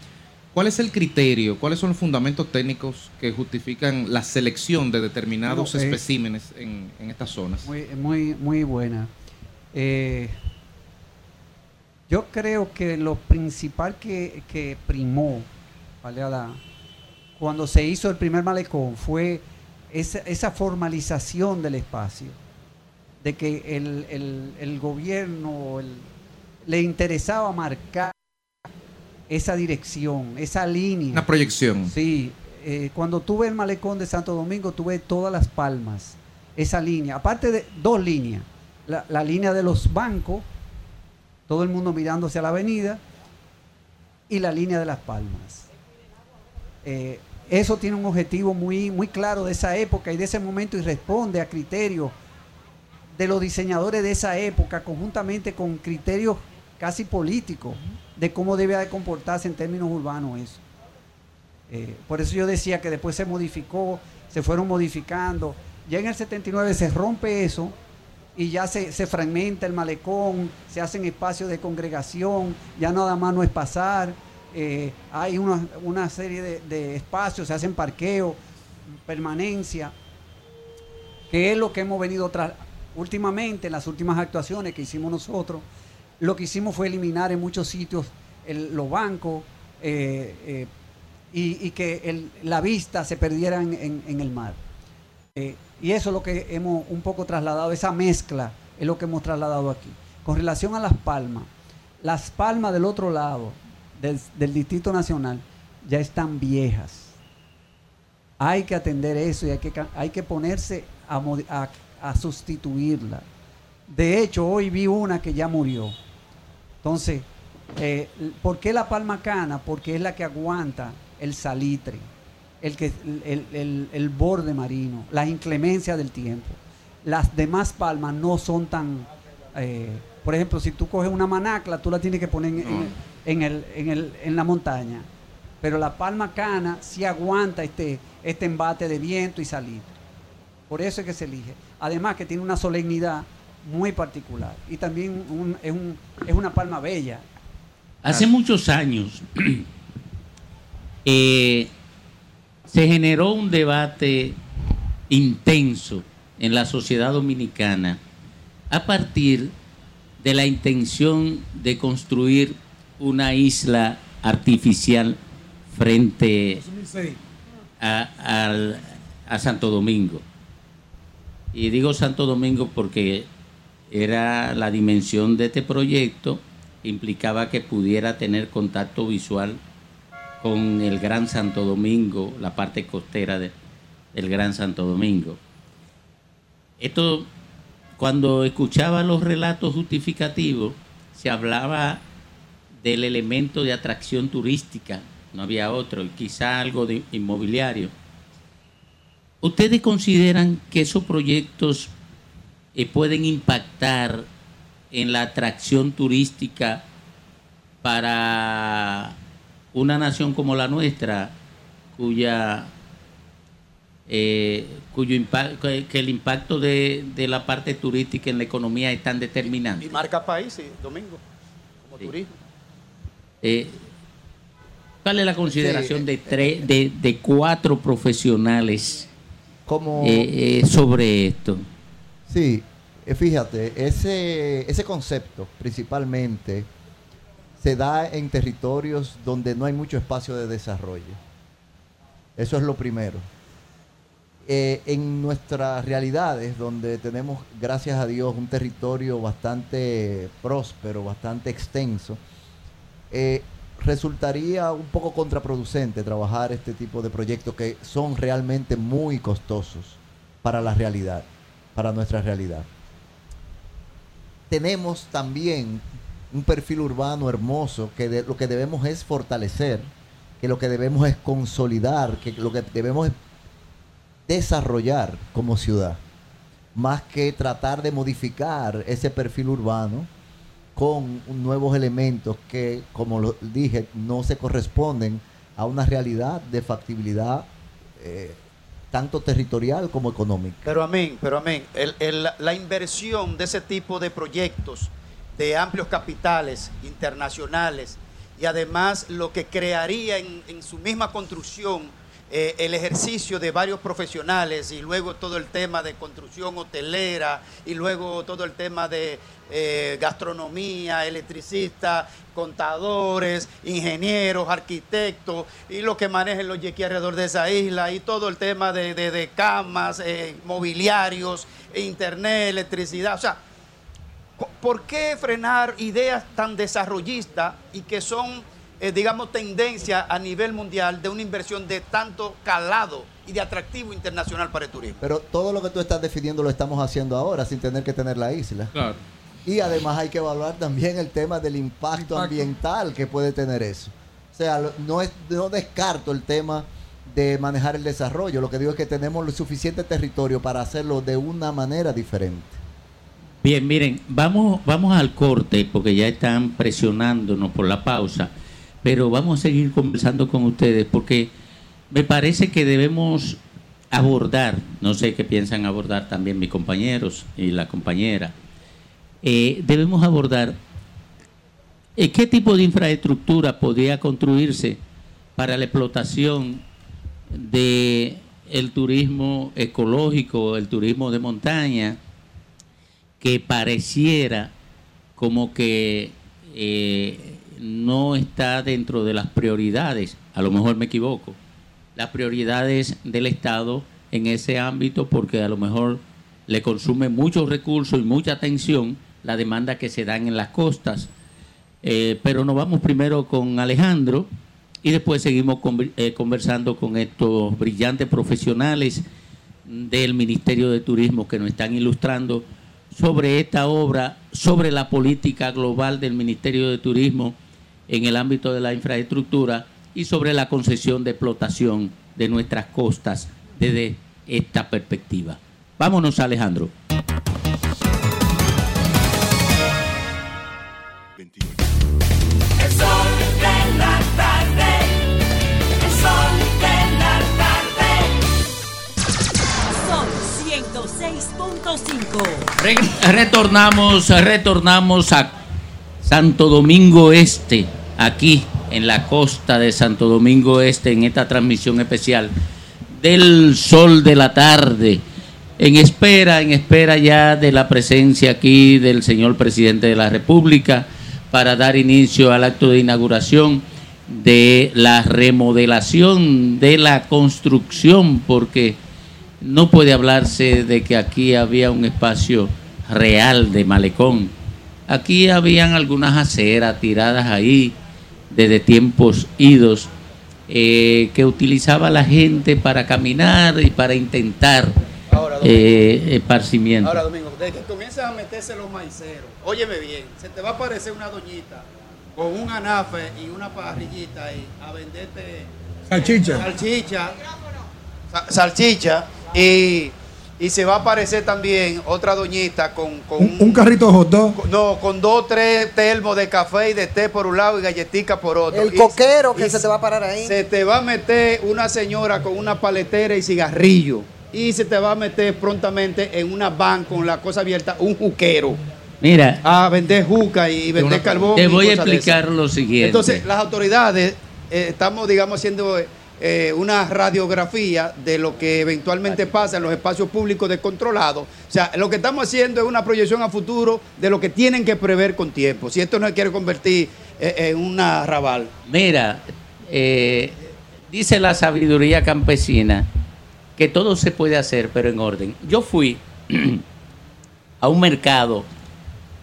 ¿Cuál es el criterio? ¿Cuáles son los fundamentos técnicos que justifican la selección de determinados eh, especímenes en, en estas zonas? Muy, muy, muy buena. Eh, yo creo que lo principal que, que primó, ¿vale? a la- cuando se hizo el primer malecón, fue esa, esa formalización del espacio, de que el, el- el gobierno el- le interesaba marcar esa dirección, esa línea. Una proyección. Sí, eh, cuando tuve el malecón de Santo Domingo tuve todas las palmas, esa línea, aparte de dos líneas, la, la línea de los bancos, todo el mundo mirando hacia la avenida, y la línea de las palmas. Eh, eso tiene un objetivo muy, muy claro de esa época y de ese momento y responde a criterios de los diseñadores de esa época, conjuntamente con criterios casi políticos de cómo debe de comportarse en términos urbanos eso. Eh, por eso yo decía que después se modificó, se fueron modificando. Ya en el 79 se rompe eso y ya se, se fragmenta el malecón, se hacen espacios de congregación, ya nada más no es pasar, eh, hay una, una serie de, espacios, se hacen parqueos, permanencia, que es lo que hemos venido tras últimamente en las últimas actuaciones que hicimos nosotros. Lo que hicimos fue eliminar en muchos sitios el- los bancos eh, eh, y, que la vista se perdiera en, el mar. Eh, y eso es lo que hemos un poco trasladado, esa mezcla es lo que hemos trasladado aquí. Con relación a las palmas, las palmas del otro lado del, Distrito Nacional ya están viejas. Hay que atender eso y hay que, hay que ponerse a, a- a sustituirla. De hecho, hoy vi una que ya murió. Entonces, eh, ¿por qué la palma cana? Porque es la que aguanta el salitre, el, borde marino, las inclemencias del tiempo. Las demás palmas no son tan... eh, por ejemplo, si tú coges una manacla, tú la tienes que poner en la montaña. Pero la palma cana sí aguanta este, este embate de viento y salitre. Por eso es que se elige. Además que tiene una solemnidad muy particular. Y también un- es, un- es una palma bella. Hace muchos años eh, se generó un debate intenso en la sociedad dominicana a partir de la intención de construir una isla artificial frente a Santo Domingo. Y digo Santo Domingo porque era la dimensión de este proyecto, implicaba que pudiera tener contacto visual con el Gran Santo Domingo, la parte costera de- del Gran Santo Domingo. Esto, cuando escuchaba los relatos justificativos, se hablaba del elemento de atracción turística, no había otro, y quizá algo de inmobiliario. ¿Ustedes consideran que esos proyectos eh, pueden impactar en la atracción turística para una nación como la nuestra, cuya eh, cuyo impacto, que, el impacto de, de la parte turística en la economía es tan determinante? Y marca país, sí, domingo, como Sí. turismo. Eh, ¿Cuál es la consideración Sí, de, tres, de, de cuatro profesionales Como, eh, eh, sobre esto? Sí, eh, fíjate, ese, ese concepto principalmente se da en territorios donde no hay mucho espacio de desarrollo. Eso es lo primero. Eh, en nuestras realidades, donde tenemos, gracias a Dios, un territorio bastante próspero, bastante extenso, eh, resultaría un poco contraproducente trabajar este tipo de proyectos que son realmente muy costosos para la realidad, para nuestra realidad. Tenemos también un perfil urbano hermoso que lo que debemos es fortalecer, que lo que debemos es consolidar, que lo que debemos es desarrollar como ciudad, más que tratar de modificar ese perfil urbano con nuevos elementos que, como lo dije, no se corresponden a una realidad de factibilidad eh, tanto territorial como económica. Pero amén, pero amén. La inversión de ese tipo de proyectos de amplios capitales internacionales y además lo que crearía en su misma construcción eh, el ejercicio de varios profesionales y luego todo el tema de construcción hotelera y luego todo el tema de eh, gastronomía, electricistas, contadores, ingenieros, arquitectos y los que manejen los yequis alrededor de esa isla y todo el tema de, de- camas, eh, mobiliarios, internet, electricidad. O sea, ¿por qué frenar ideas tan desarrollistas y que son, eh, digamos, tendencia a nivel mundial de una inversión de tanto calado y de atractivo internacional para el turismo? Pero todo lo que tú estás definiendo lo estamos haciendo ahora sin tener que tener la isla. Claro. Y además hay que evaluar también el tema del impacto, ambiental que puede tener eso. O sea, no, es, no descarto el tema de manejar el desarrollo. Lo que digo es que tenemos lo suficiente territorio para hacerlo de una manera diferente. Bien, miren, vamos, vamos al corte porque ya están presionándonos por la pausa, pero vamos a seguir conversando con ustedes porque me parece que debemos abordar, no sé qué piensan abordar también mis compañeros y la compañera, eh, debemos abordar eh, qué tipo de infraestructura podría construirse para la explotación de el turismo ecológico, el turismo de montaña, que pareciera como que eh, no está dentro de las prioridades, a lo mejor me equivoco, las prioridades del Estado en ese ámbito porque a lo mejor le consume muchos recursos y mucha atención la demanda que se dan en las costas. Eh, pero nos vamos primero con Alejandro y después seguimos eh, conversando con estos brillantes profesionales del Ministerio de Turismo que nos están ilustrando sobre esta obra, sobre la política global del Ministerio de Turismo en el ámbito de la infraestructura y sobre la concesión de explotación de nuestras costas desde esta perspectiva. Vámonos, Alejandro. El sol de la tarde. El sol de la tarde. Sol 106.5. Re- retornamos, retornamos a Santo Domingo Este, aquí en la costa de Santo Domingo Este, en esta transmisión especial del sol de la tarde. En espera, en espera ya de la presencia aquí del señor presidente de la República para dar inicio al acto de inauguración de la remodelación de la construcción, porque no puede hablarse de que aquí había un espacio real de malecón. Aquí habían algunas aceras tiradas ahí desde tiempos idos eh, que utilizaba la gente para caminar y para intentar eh, esparcimiento. Ahora, Domingo, desde que comienzan a meterse los maiceros, óyeme bien, se te va a aparecer una doñita con un anafe y una parrillita ahí a venderte Salchicha. salchicha, sa- salchicha Y, y se va a aparecer también otra doñita con, con Un, un carrito de hot dog. no, con dos, tres termos de café y de té por un lado y galletica por otro. El Y- coquero que se te va a parar ahí. Se te va a meter una señora con una paletera y cigarrillo. Y se te va a meter prontamente en una van con la cosa abierta un juquero. Mira, A vender juca y vender carbón. te voy a explicar lo siguiente. Entonces, las autoridades eh, estamos, digamos, haciendo eh, una radiografía de lo que eventualmente pasa en los espacios públicos descontrolados. O sea, lo que estamos haciendo es una proyección a futuro de lo que tienen que prever con tiempo. Si esto no se quiere convertir eh, en una arrabal. Mira, eh, dice la sabiduría campesina que todo se puede hacer, pero en orden. Yo fui a un mercado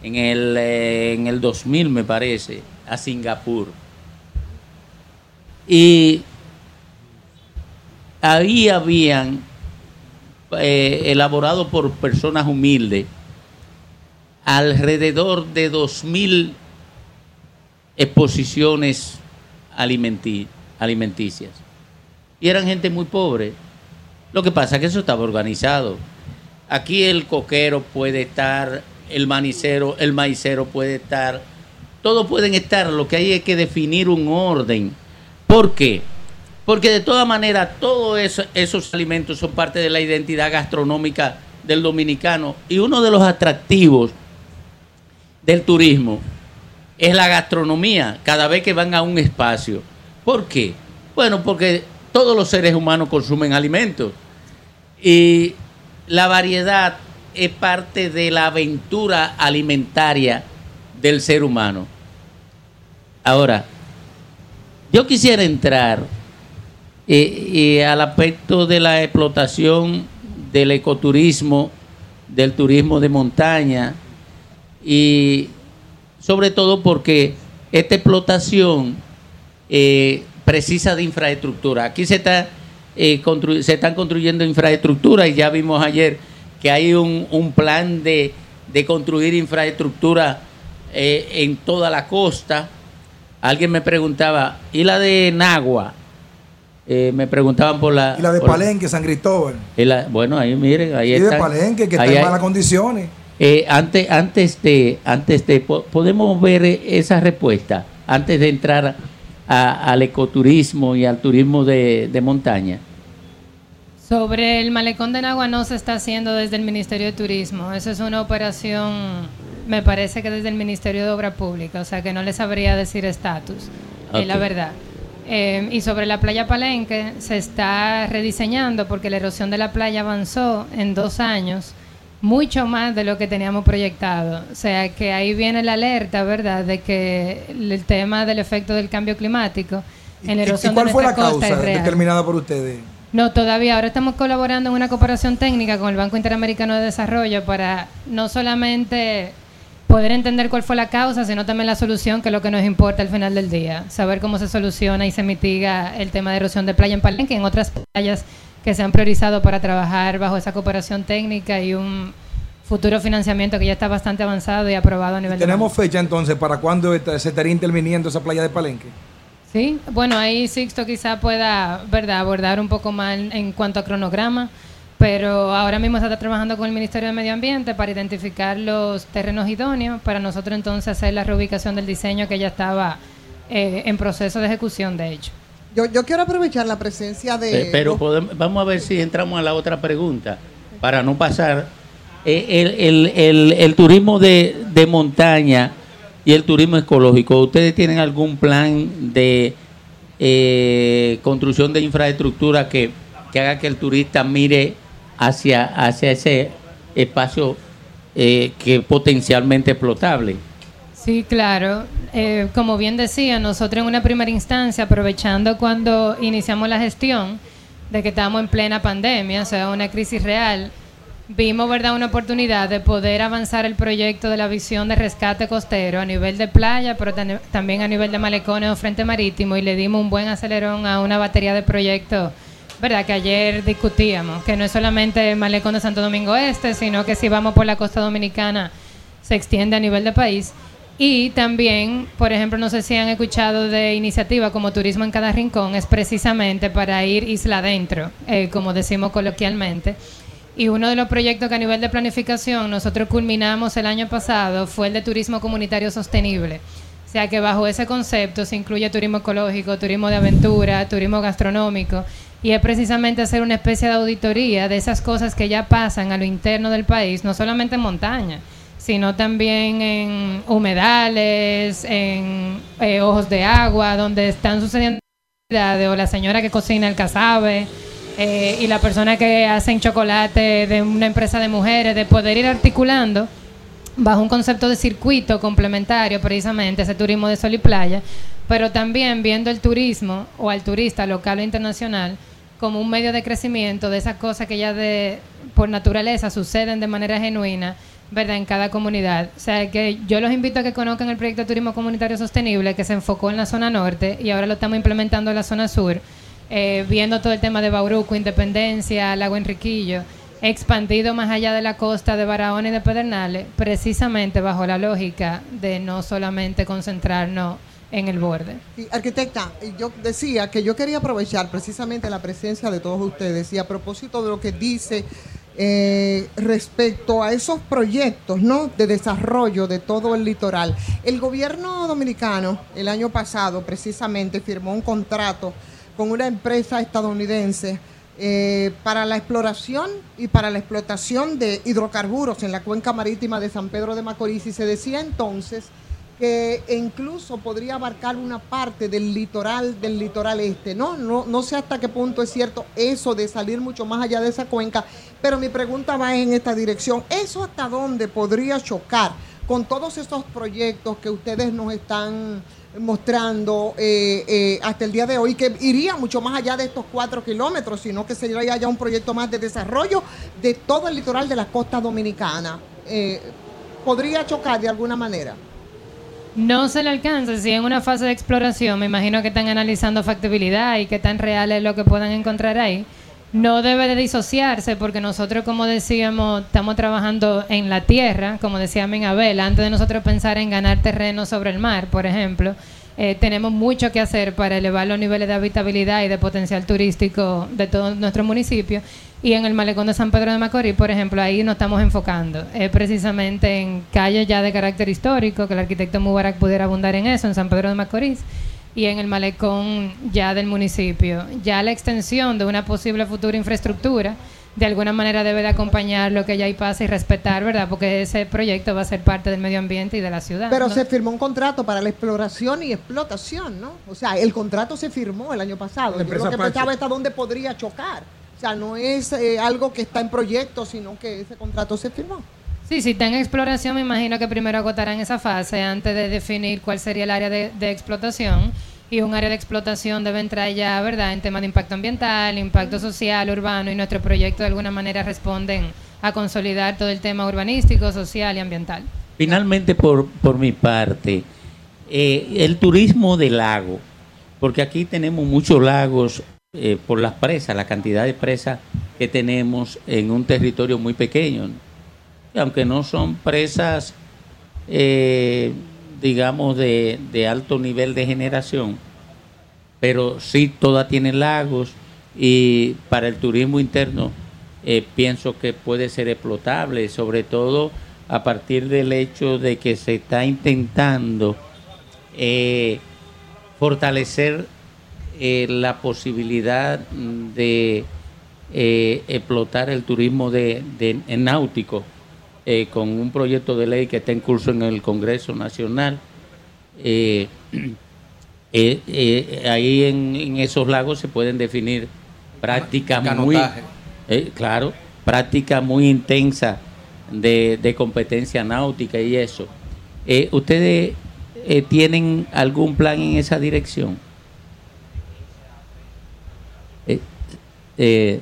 en el, eh, en el 2000, me parece, a Singapur. Y ahí habían eh, elaborado por personas humildes alrededor de 2000 exposiciones alimenti- alimenticias. Y eran gente muy pobre. Lo que pasa es que eso estaba organizado. Aquí el coquero puede estar, el manicero, el maicero puede estar, todos pueden estar. Lo que hay es que definir un orden. ¿Por qué? Porque de todas maneras todos eso- esos alimentos son parte de la identidad gastronómica del dominicano. Y uno de los atractivos del turismo es la gastronomía cada vez que van a un espacio. ¿Por qué? Bueno, porque todos los seres humanos consumen alimentos y la variedad es parte de la aventura alimentaria del ser humano. Ahora, yo quisiera entrar eh, al aspecto de la explotación del ecoturismo, del turismo de montaña y sobre todo porque esta explotación eh, precisa de infraestructura. Aquí se, está, eh, se están construyendo infraestructura y ya vimos ayer que hay un, un plan de, de construir infraestructura eh, en toda la costa. Alguien me preguntaba, ¿y la de Nagua? Eh, me preguntaban por la... Y la de Palenque, San Cristóbal. y la- bueno, ahí miren, ahí Y de. Palenque, que está en hay- malas condiciones. eh, antes, antes de, antes de, po- podemos ver esa respuesta antes de entrar a- al ecoturismo y al turismo de, de montaña. Sobre el malecón de Nagua no se está haciendo desde el Ministerio de Turismo. Eso es una operación, me parece que desde el Ministerio de Obra Pública, o sea que no les sabría decir estatus, es la verdad. Eh, y sobre la playa Palenque se está rediseñando porque la erosión de la playa avanzó en dos años mucho más de lo que teníamos proyectado. O sea que ahí viene la alerta, ¿verdad?, de que el tema del efecto del cambio climático en la ¿Y- ¿Y, erosión cuál de fue la causa determinada por ustedes? No, todavía. Ahora estamos colaborando en una cooperación técnica con el Banco Interamericano de Desarrollo para no solamente poder entender cuál fue la causa, sino también la solución, que es lo que nos importa al final del día. Saber cómo se soluciona y se mitiga el tema de erosión de playa en Palenque en otras playas que se han priorizado para trabajar bajo esa cooperación técnica y un futuro financiamiento que ya está bastante avanzado y aprobado a nivel de ¿Tenemos fecha entonces para cuándo se estaría interviniendo esa playa de Palenque? Sí, bueno, ahí Sixto quizá pueda, ¿verdad?, abordar un poco más en cuanto a cronograma, pero ahora mismo se está trabajando con el Ministerio de Medio Ambiente para identificar los terrenos idóneos, para nosotros entonces hacer la reubicación del diseño que ya estaba eh, en proceso de ejecución, de hecho. Yo, yo quiero aprovechar la presencia de... Pe- Pero podemos- vamos a ver si entramos a la otra pregunta, para no pasar. Eh, El, el- el- el turismo de, de montaña y el turismo ecológico, ¿ustedes tienen algún plan de eh, construcción de infraestructura que, que haga que el turista mire hacia, hacia ese espacio eh, que es potencialmente explotable? Sí, claro. Eh, como bien decía, nosotros en una primera instancia, aprovechando cuando iniciamos la gestión de que estamos en plena pandemia, o sea, una crisis real, vimos verdad una oportunidad de poder avanzar el proyecto de la visión de rescate costero a nivel de playa, pero también a nivel de malecones o frente marítimo y le dimos un buen acelerón a una batería de proyectos, verdad que ayer discutíamos, que no es solamente malecón de Santo Domingo Este, sino que si vamos por la costa dominicana se extiende a nivel de país. Y también, por ejemplo, no sé si han escuchado de iniciativa como Turismo en cada rincón, es precisamente para ir isla adentro, eh, como decimos coloquialmente. Y uno de los proyectos que a nivel de planificación nosotros culminamos el año pasado fue el de turismo comunitario sostenible. O sea que bajo ese concepto se incluye turismo ecológico, turismo de aventura, turismo gastronómico, y es precisamente hacer una especie de auditoría de esas cosas que ya pasan a lo interno del país, no solamente en montaña, sino también en humedales, en eh, ojos de agua, donde están sucediendo o la señora que cocina el casabe, eh, y la persona que hacen chocolate de una empresa de mujeres, de poder ir articulando bajo un concepto de circuito complementario, precisamente ese turismo de sol y playa, pero también viendo el turismo o al turista local o internacional como un medio de crecimiento de esas cosas que ya de por naturaleza suceden de manera genuina, ¿verdad? En cada comunidad. O sea, que yo los invito a que conozcan el proyecto de Turismo Comunitario Sostenible que se enfocó en la zona norte y ahora lo estamos implementando en la zona sur, eh, viendo todo el tema de Bauruco, Independencia, Lago Enriquillo, expandido más allá de la costa de Barahona y de Pedernales, precisamente bajo la lógica de no solamente concentrarnos en el borde. Sí, arquitecta, yo decía que yo quería aprovechar precisamente la presencia de todos ustedes y a propósito de lo que dice eh, respecto a esos proyectos ¿no? de desarrollo de todo el litoral. El gobierno dominicano el año pasado precisamente firmó un contrato con una empresa estadounidense eh, para la exploración y para la explotación de hidrocarburos en la cuenca marítima de San Pedro de Macorís y se decía entonces que incluso podría abarcar una parte del litoral del litoral este. No, no, no sé hasta qué punto es cierto eso de salir mucho más allá de esa cuenca, pero mi pregunta va en esta dirección. ¿Eso hasta dónde podría chocar con todos estos proyectos que ustedes nos están mostrando eh, eh, hasta el día de hoy, que iría mucho más allá de estos cuatro kilómetros, sino que sería ya un proyecto más de desarrollo de todo el litoral de la costa dominicana? Eh, ¿Podría chocar de alguna manera? No se le alcanza, si en una fase de exploración, me imagino que están analizando factibilidad y qué tan real es lo que puedan encontrar ahí. No debe de disociarse porque nosotros, como decíamos, estamos trabajando en la tierra, como decía Minabel, antes de nosotros pensar en ganar terreno sobre el mar, por ejemplo, eh, tenemos mucho que hacer para elevar los niveles de habitabilidad y de potencial turístico de todo nuestro municipio. Y en el malecón de San Pedro de Macorís, por ejemplo, ahí nos estamos enfocando eh, precisamente en calles ya de carácter histórico, que el arquitecto Mubarak pudiera abundar en eso, en San Pedro de Macorís, y en el malecón ya del municipio. Ya la extensión de una posible futura infraestructura de alguna manera debe de acompañar lo que ya ahí pasa y respetar, ¿verdad? Porque ese proyecto va a ser parte del medio ambiente y de la ciudad. Pero ¿no? se firmó un contrato para la exploración y explotación, ¿no? O sea, el contrato se firmó el año pasado. La Yo que pensaba hasta dónde podría chocar. O sea, no es eh, algo que está en proyecto, sino que ese contrato se firmó. Sí, si está en exploración, me imagino que primero agotarán esa fase antes de definir cuál sería el área de, de explotación. Y un área de explotación debe entrar ya, ¿verdad?, en temas de impacto ambiental, impacto social, urbano, y nuestro proyecto de alguna manera responden a consolidar todo el tema urbanístico, social y ambiental. Finalmente, por, por mi parte, eh, el turismo de lago, porque aquí tenemos muchos lagos eh, por las presas, la cantidad de presas que tenemos en un territorio muy pequeño, aunque no son presas, eh, digamos, de, de alto nivel de generación, pero sí todas tienen lagos y para el turismo interno eh, pienso que puede ser explotable, sobre todo a partir del hecho de que se está intentando eh, fortalecer eh, la posibilidad de explotar el turismo de, náutico eh, con un proyecto de ley que está en curso en el Congreso Nacional. Eh, eh, eh, ahí en, en esos lagos se pueden definir prácticas muy, eh, claro, prácticas muy intensas de, de competencia náutica y eso. Eh, ¿Ustedes tienen algún plan en esa dirección? Eh,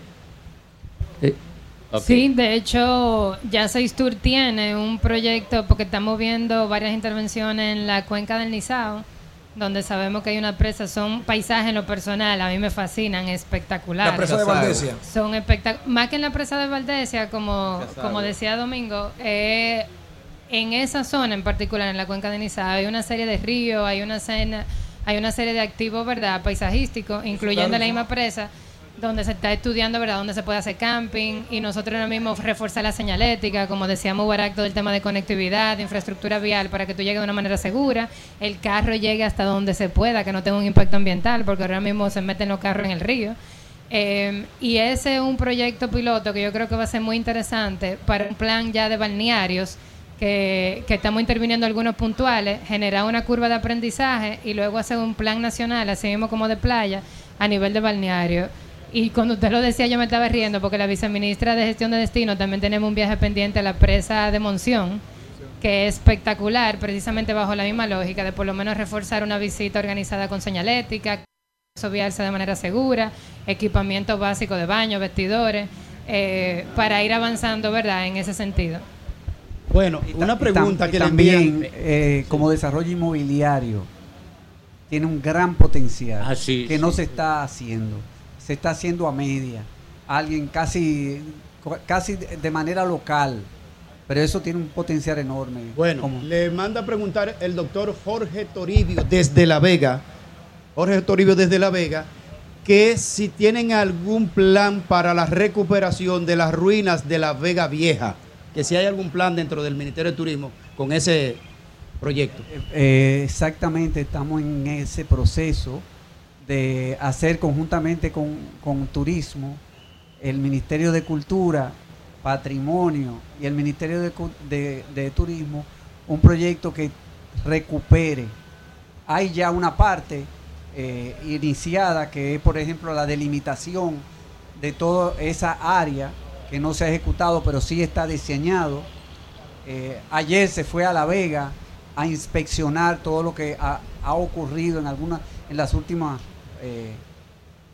Sí, de hecho, ya Seis Tour tiene un proyecto porque estamos viendo varias intervenciones en la cuenca del Nizao, donde sabemos que hay una presa, son paisajes en lo personal, a mí me fascinan, espectaculares. La presa de Valdesia. Son espectac- más que en la presa de Valdesia, como, como decía Domingo, eh, en esa zona en particular, en la cuenca de Nizao, hay una serie de ríos, hay una cena, hay una serie de activos, ¿verdad?, paisajísticos, incluyendo la misma presa, donde se está estudiando, ¿verdad?, donde se puede hacer camping y nosotros ahora mismo reforzar la señalética, como decíamos, Barak, todo el tema de conectividad, de infraestructura vial, para que tú llegues de una manera segura, el carro llegue hasta donde se pueda, que no tenga un impacto ambiental, porque ahora mismo se meten los carros en el río. Eh, y ese es un proyecto piloto que yo creo que va a ser muy interesante para un plan ya de balnearios que, que estamos interviniendo algunos puntuales, generar una curva de aprendizaje y luego hacer un plan nacional, así mismo como de playa, a nivel de balneario. Y cuando usted lo decía yo me estaba riendo porque la viceministra de Gestión de Destino también tenemos un viaje pendiente a la presa de Monción, que es espectacular, precisamente bajo la misma lógica de por lo menos reforzar una visita organizada con señalética, viarse de manera segura, equipamiento básico de baño, vestidores, eh, para ir avanzando, ¿verdad?, en ese sentido. Bueno, una pregunta y que también, eh, como desarrollo inmobiliario, tiene un gran potencial Ah, sí, que sí. no se está haciendo. Se está haciendo a media. Alguien casi, casi de manera local. Pero eso tiene un potencial enorme. Bueno, le manda a preguntar el doctor Jorge Toribio desde La Vega. Jorge Toribio desde La Vega, que si tienen algún plan para la recuperación de las ruinas de La Vega Vieja, que si hay algún plan dentro del Ministerio de Turismo con ese proyecto. Eh, exactamente, estamos en ese proceso de hacer conjuntamente con, con Turismo, el Ministerio de Cultura, Patrimonio y el Ministerio de, de Turismo, un proyecto que recupere. Hay ya una parte eh, iniciada que es, por ejemplo, la delimitación de toda esa área que no se ha ejecutado, pero sí está diseñado. Eh, ayer se fue a La Vega a inspeccionar todo lo que ha, ha ocurrido en algunas, en las últimas eh,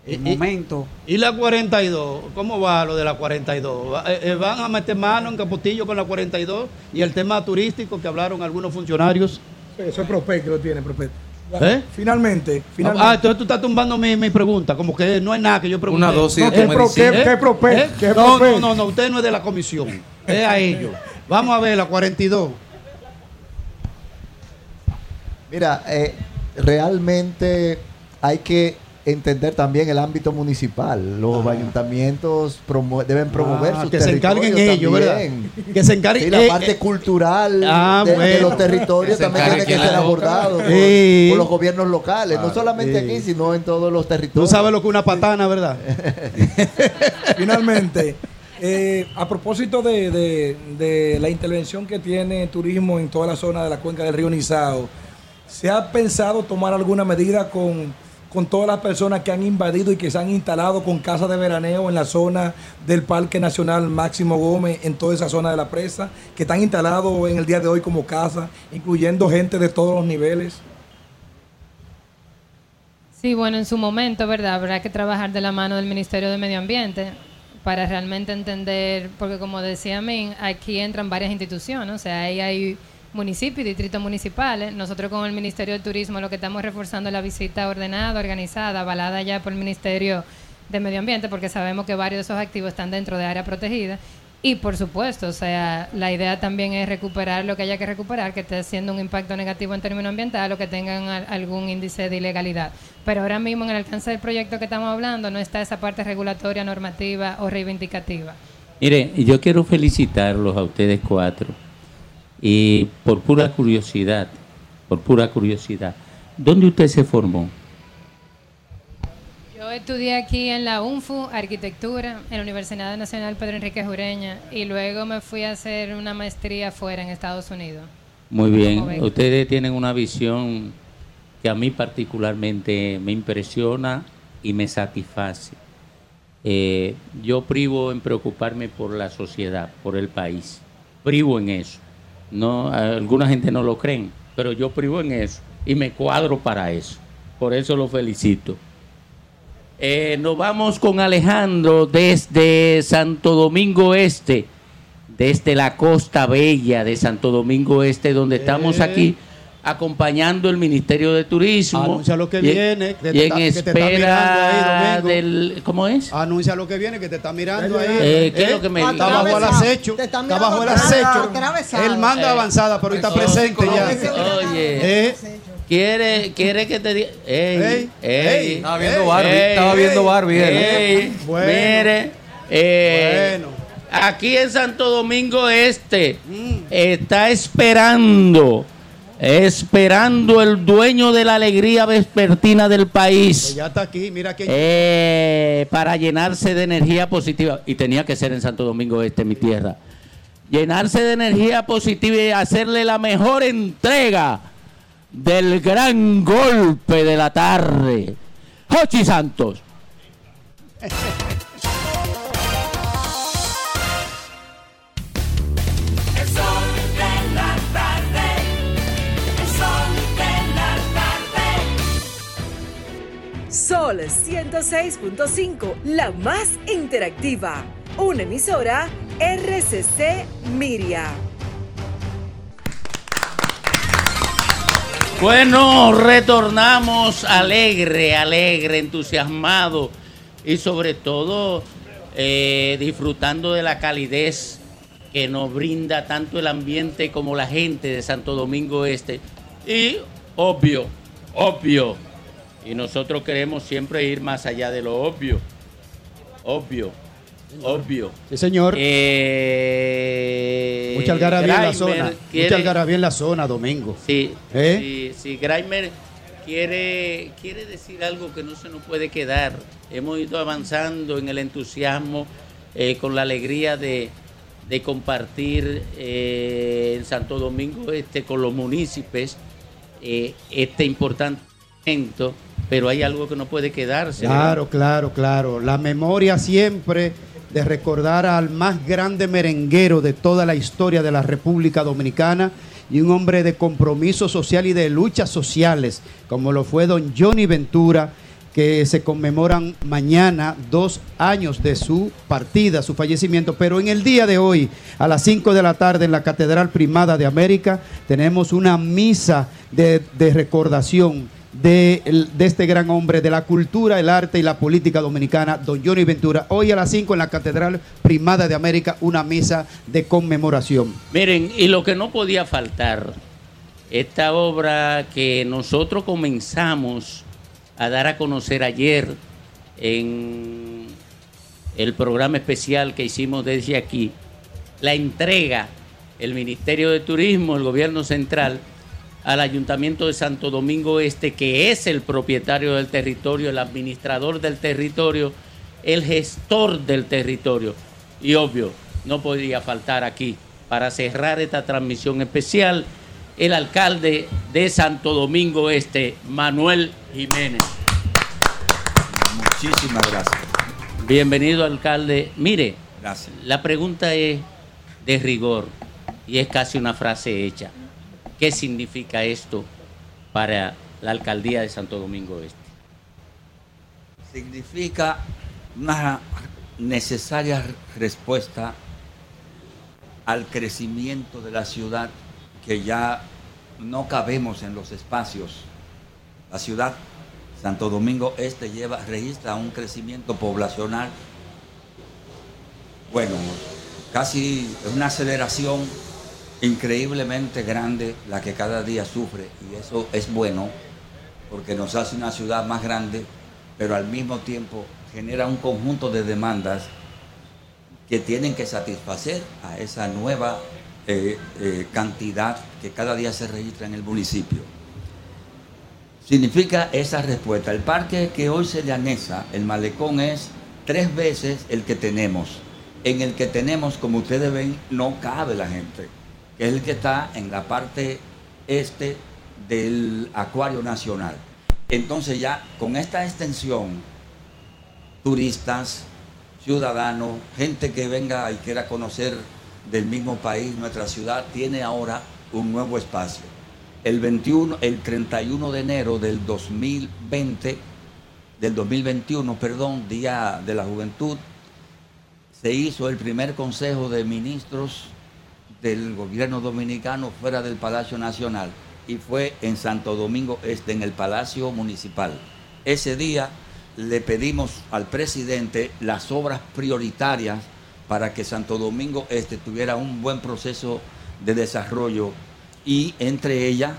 eh, Y- y- momentos. ¿Y la 42? ¿Cómo va lo de la 42? Va- eh, eh, ¿Van a meter mano en Capotillo con la 42? Y el tema turístico que hablaron algunos funcionarios. Eso es Propet que lo tiene, Propet. ¿Eh? Finalmente, finalmente. Ah, entonces tú estás tumbando mi, mi pregunta, como que no es nada que yo pregunté. Una dosis No, de ¿qué pro- medicina. qué- qué Propet? ¿Eh? ¿Qué No, Propet? no, no, no, usted no es de la comisión, es a ellos. Vamos a ver la 42. Mira, eh, realmente hay que entender también el ámbito municipal. Los ayuntamientos promu- deben promover Ah, sus que se encarguen ellos, ¿verdad? Que se encarguen Sí, la eh, parte eh, cultural Ah, de, los territorios también tiene que ser abordado por, Sí. por los gobiernos locales, no solamente sí. aquí, sino en todos los Tú territorios. sabes lo que es una patana, ¿verdad? Finalmente, eh, a propósito de, de- de la intervención que tiene turismo en toda la zona de la cuenca del río Nizao, ¿se ha pensado tomar alguna medida con, con todas las personas que han invadido y que se han instalado con casas de veraneo en la zona del Parque Nacional Máximo Gómez, en toda esa zona de la presa, que están instalados en el día de hoy como casa, incluyendo gente de todos los niveles? Sí, bueno, en su momento, ¿verdad? Habrá que trabajar de la mano del Ministerio de Medio Ambiente para realmente entender, porque como decía Min, aquí entran varias instituciones, o sea, ahí hay municipios y distritos municipales. Nosotros con el Ministerio de Turismo lo que estamos reforzando es la visita ordenada, organizada, avalada ya por el Ministerio de Medio Ambiente, porque sabemos que varios de esos activos están dentro de área protegida. Y por supuesto, o sea, la idea también es recuperar lo que haya que recuperar, que esté haciendo un impacto negativo en términos ambientales o que tengan al- algún índice de ilegalidad. Pero ahora mismo en el alcance del proyecto que estamos hablando no está esa parte regulatoria, normativa o reivindicativa. Mire, yo quiero felicitarlos a ustedes cuatro. Y por pura curiosidad, por pura curiosidad, ¿dónde usted se formó? Yo estudié aquí en la UNFU, arquitectura, en la Universidad Nacional Pedro Enrique Jureña, y luego me fui a hacer una maestría fuera en Estados Unidos. Muy bien, ustedes tienen una visión que a mí particularmente me impresiona y me satisface. Eh, yo privo en preocuparme por la sociedad, por el país. Privo en eso. No, alguna gente no lo creen, pero yo privo en eso y me cuadro para eso. Por eso lo felicito. Eh, nos vamos con Alejandro desde Santo Domingo Este, desde la Costa Bella de Santo Domingo Este, donde estamos aquí acompañando el Ministerio de Turismo. Anuncia lo que y- viene, que te y en está- que te está mirando espera ahí, Domingo. del... ¿Cómo es? Anuncia lo que viene, que te está mirando ahí. Eh, ¿qué es lo que me Está bajo el acecho. Está bajo el acecho. Él manda Eh, avanzada, pero está presente ya. Oye, Eh, quiere, quiere que te diga. Ey, Ey, ey, ey, Estaba viendo ey, Barbie, ey, estaba viendo Barbie él. ey, Bueno. Mire, eh, Bueno. aquí en Santo Domingo Este está esperando, esperando el dueño de la alegría vespertina del pues país. ya está aquí, mira quién. Eh, para llenarse de energía positiva. Y tenía que ser en Santo Domingo Este, mi tierra. Llenarse de energía positiva y hacerle la mejor entrega del gran golpe de la tarde. Jochi Santos. Sol 106.5, la más interactiva. Una emisora RCC Miria. Bueno, retornamos alegre, alegre, entusiasmado y sobre todo eh, disfrutando de la calidez que nos brinda tanto el ambiente como la gente de Santo Domingo Este. Y obvio, obvio, y nosotros queremos siempre ir más allá de lo obvio, obvio, obvio. Sí, señor. Eh, Mucha algarabía en la zona. quiere- Mucha algarabía en la zona, Domingo. Sí, ¿Eh? sí, sí, Grimer quiere, quiere decir algo que no se nos puede quedar. Hemos ido avanzando en el entusiasmo, eh, con la alegría de, de compartir eh, en Santo Domingo Este con los municipios eh, este importante evento, pero hay algo que no puede quedarse. Claro, claro, claro. La memoria siempre de recordar al más grande merenguero de toda la historia de la República Dominicana y un hombre de compromiso social y de luchas sociales, como lo fue don Johnny Ventura, que se conmemoran mañana dos años de su partida, su fallecimiento. Pero en el día de hoy, a las 5 de la tarde, en la Catedral Primada de América, tenemos una misa de, de recordación de, este gran hombre de la cultura, el arte y la política dominicana, don Johnny Ventura. Hoy a las 5 en la Catedral Primada de América, una misa de conmemoración. Miren, y lo que no podía faltar, esta obra que nosotros comenzamos a dar a conocer ayer en el programa especial que hicimos desde aquí, la entrega, el Ministerio de Turismo, el Gobierno Central, al Ayuntamiento de Santo Domingo Este, que es el propietario del territorio, el administrador del territorio, el gestor del territorio. Y obvio, no podría faltar aquí, para cerrar esta transmisión especial, el alcalde de Santo Domingo Este, Manuel Jiménez. Muchísimas gracias. Bienvenido, alcalde. Mire, Gracias. la pregunta es de rigor y es casi una frase hecha. ¿Qué significa esto para la alcaldía de Santo Domingo Este? Significa una necesaria respuesta al crecimiento de la ciudad que ya no cabemos en los espacios. La ciudad Santo Domingo Este lleva registra un crecimiento poblacional bueno, casi una aceleración increíblemente grande la que cada día sufre y eso es bueno porque nos hace una ciudad más grande, pero al mismo tiempo genera un conjunto de demandas que tienen que satisfacer a esa nueva eh, eh, cantidad que cada día se registra en el municipio. Significa esa respuesta. El parque que hoy se le anexa, el malecón, es tres veces el que tenemos. En el que tenemos, como ustedes ven, no cabe la gente, que es el que está en la parte este del Acuario Nacional. Entonces ya con esta extensión, turistas, ciudadanos, gente que venga y quiera conocer del mismo país, nuestra ciudad, tiene ahora un nuevo espacio. El 21, el 31 de enero del 2020, del 2021, perdón, Día de la Juventud, se hizo el primer Consejo de Ministros del gobierno dominicano fuera del Palacio Nacional y fue en Santo Domingo Este, en el Palacio Municipal. Ese día le pedimos al presidente las obras prioritarias para que Santo Domingo Este tuviera un buen proceso de desarrollo y entre ellas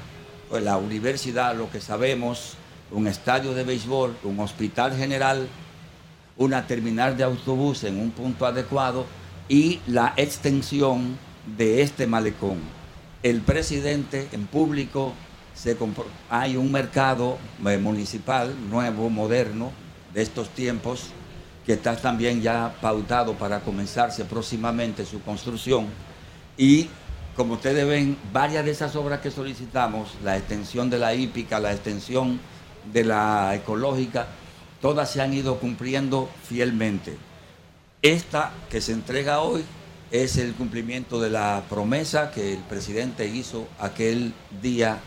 pues, la universidad, lo que sabemos, un estadio de béisbol, un hospital general, una terminal de autobús en un punto adecuado y la extensión de este malecón. El presidente en público se compro- hay un mercado eh, municipal nuevo, moderno, de estos tiempos, que está también ya pautado para comenzarse próximamente su construcción. Y como ustedes ven, varias de esas obras que solicitamos, la extensión de la hípica, la extensión de la ecológica, todas se han ido cumpliendo fielmente. Esta que se entrega hoy es el cumplimiento de la promesa que el presidente hizo aquel día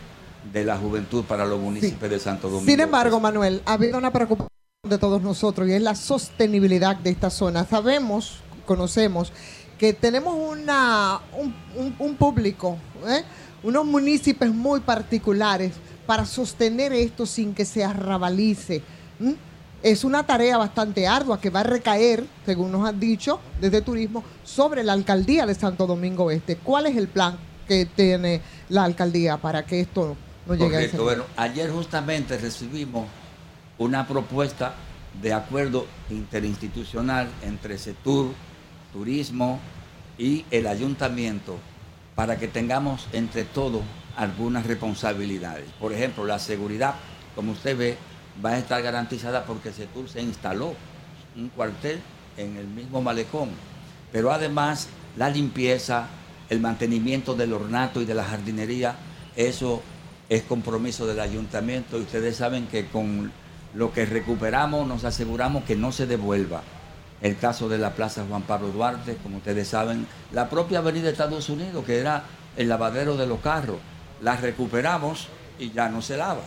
de la juventud para los municipios de Santo Domingo. Sin embargo, Manuel, ha habido una preocupación de todos nosotros y es la sostenibilidad de esta zona. Sabemos, conocemos, que tenemos una, un, un- un público, ¿eh? unos municipios muy particulares para sostener esto sin que se arrabalice. Es una tarea bastante ardua que va a recaer, según nos han dicho desde turismo, sobre la alcaldía de Santo Domingo Este. ¿Cuál es el plan que tiene la alcaldía para que esto no llegue a ese Correcto. Bueno, ayer justamente recibimos una propuesta de acuerdo interinstitucional entre CETUR, Turismo y el ayuntamiento para que tengamos entre todos algunas responsabilidades. Por ejemplo, la seguridad, como usted ve, va a estar garantizada porque CETUR se instaló un cuartel en el mismo malecón. Pero además, la limpieza, el mantenimiento del ornato y de la jardinería, eso es compromiso del ayuntamiento y ustedes saben que con lo que recuperamos nos aseguramos que no se devuelva. El caso de la Plaza Juan Pablo Duarte, como ustedes saben, la propia Avenida Estados Unidos, que era el lavadero de los carros, la recuperamos y ya no se lava.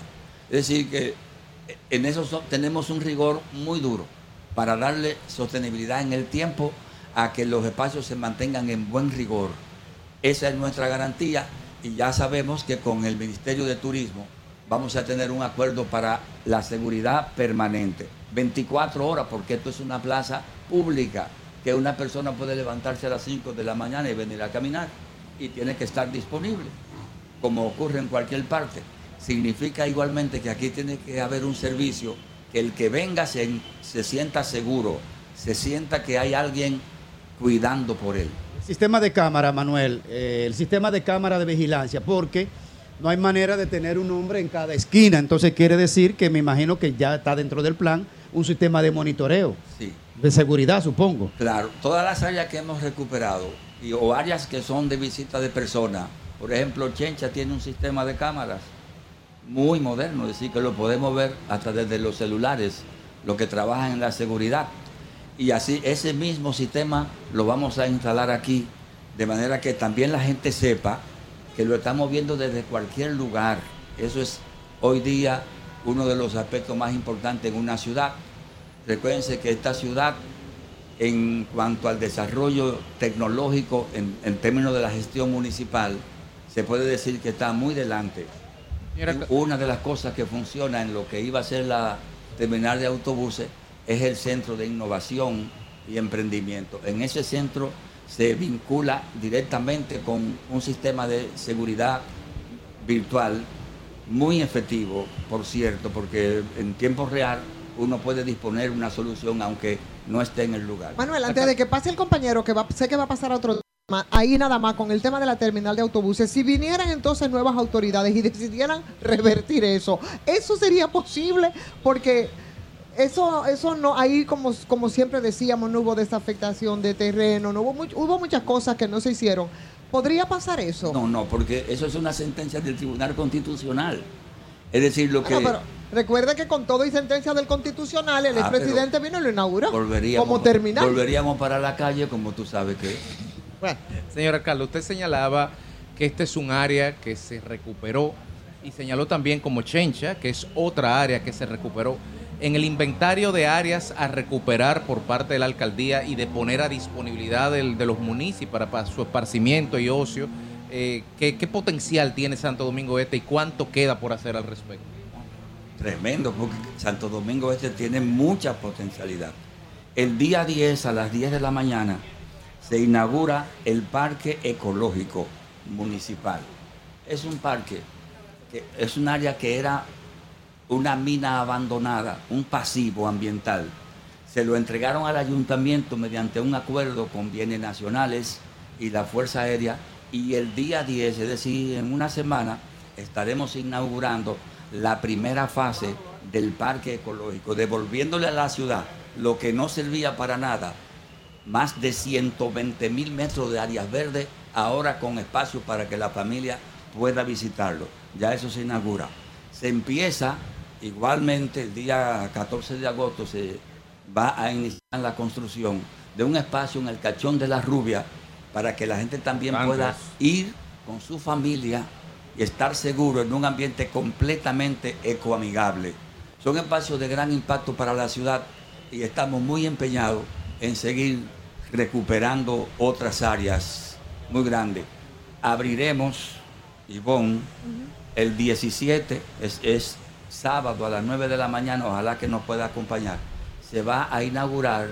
Es decir, que en eso so- tenemos un rigor muy duro para darle sostenibilidad en el tiempo a que los espacios se mantengan en buen rigor. Esa es nuestra garantía y ya sabemos que con el Ministerio de Turismo vamos a tener un acuerdo para la seguridad permanente. 24 horas, porque esto es una plaza pública, que una persona puede levantarse a las 5 de la mañana y venir a caminar y tiene que estar disponible, como ocurre en cualquier parte. Significa igualmente que aquí tiene que haber un servicio que el que venga se, se sienta seguro, se sienta que hay alguien cuidando por él. Sistema de cámara, Manuel, eh, el sistema de cámara de vigilancia, porque no hay manera de tener un hombre en cada esquina, entonces quiere decir que me imagino que ya está dentro del plan un sistema de monitoreo, Sí. de seguridad, supongo. Claro, todas las áreas que hemos recuperado y, o áreas que son de visita de personas, por ejemplo, Chencha tiene un sistema de cámaras muy moderno, es decir, que lo podemos ver hasta desde los celulares, lo que trabajan en la seguridad. Y así ese mismo sistema lo vamos a instalar aquí, de manera que también la gente sepa que lo estamos viendo desde cualquier lugar. Eso es hoy día uno de los aspectos más importantes en una ciudad. Recuérdense que esta ciudad, en cuanto al desarrollo tecnológico, en términos de la gestión municipal, se puede decir que está muy delante. Una de las cosas que funciona en lo que iba a ser la terminal de autobuses es el centro de innovación y emprendimiento. En ese centro se vincula directamente con un sistema de seguridad virtual muy efectivo, por cierto, porque en tiempo real uno puede disponer una solución aunque no esté en el lugar. Manuel, antes de que pase el compañero, que va, sé que va a pasar a otro ahí nada más con el tema de la terminal de autobuses, si vinieran entonces nuevas autoridades y decidieran revertir eso, ¿eso sería posible? Porque eso, eso no, ahí como, como siempre decíamos, no hubo desafectación de terreno, no hubo, much- hubo muchas cosas que no se hicieron. ¿Podría pasar eso? No, no, porque eso es una sentencia del Tribunal Constitucional. Es decir, lo que pero recuerde que con todo y sentencia del Constitucional, el Ah, expresidente vino y lo inauguró. volveríamos, como terminal. volveríamos para la calle como tú sabes que Señora Carlos, usted señalaba que este es un área que se recuperó y señaló también como Chencha, que es otra área que se recuperó. En el inventario de áreas a recuperar por parte de la alcaldía y de poner a disponibilidad del- de los municipios para, para su esparcimiento y ocio, eh, ¿qué, qué potencial tiene Santo Domingo Este y cuánto queda por hacer al respecto? Tremendo, porque Santo Domingo Este tiene mucha potencialidad. El día 10 a las 10 de la mañana se inaugura el Parque Ecológico Municipal. Es un parque, que es un área que era una mina abandonada, un pasivo ambiental. Se lo entregaron al ayuntamiento mediante un acuerdo con bienes nacionales y la Fuerza Aérea y el día 10, es decir, en una semana, estaremos inaugurando la primera fase del parque ecológico, devolviéndole a la ciudad lo que no servía para nada, más de 120 mil metros de áreas verdes, ahora con espacio para que la familia pueda visitarlo. Ya eso se inaugura. Se empieza igualmente el día 14 de agosto, se va a iniciar la construcción de un espacio en el Cachón de la Rubia para que la gente también pueda ir con su familia y estar seguro en un ambiente completamente ecoamigable. Son espacios de gran impacto para la ciudad y estamos muy empeñados en seguir recuperando otras áreas muy grandes. Abriremos, Ivonne, el 17, es, es sábado a las 9 de la mañana, ojalá que nos pueda acompañar. Se va a inaugurar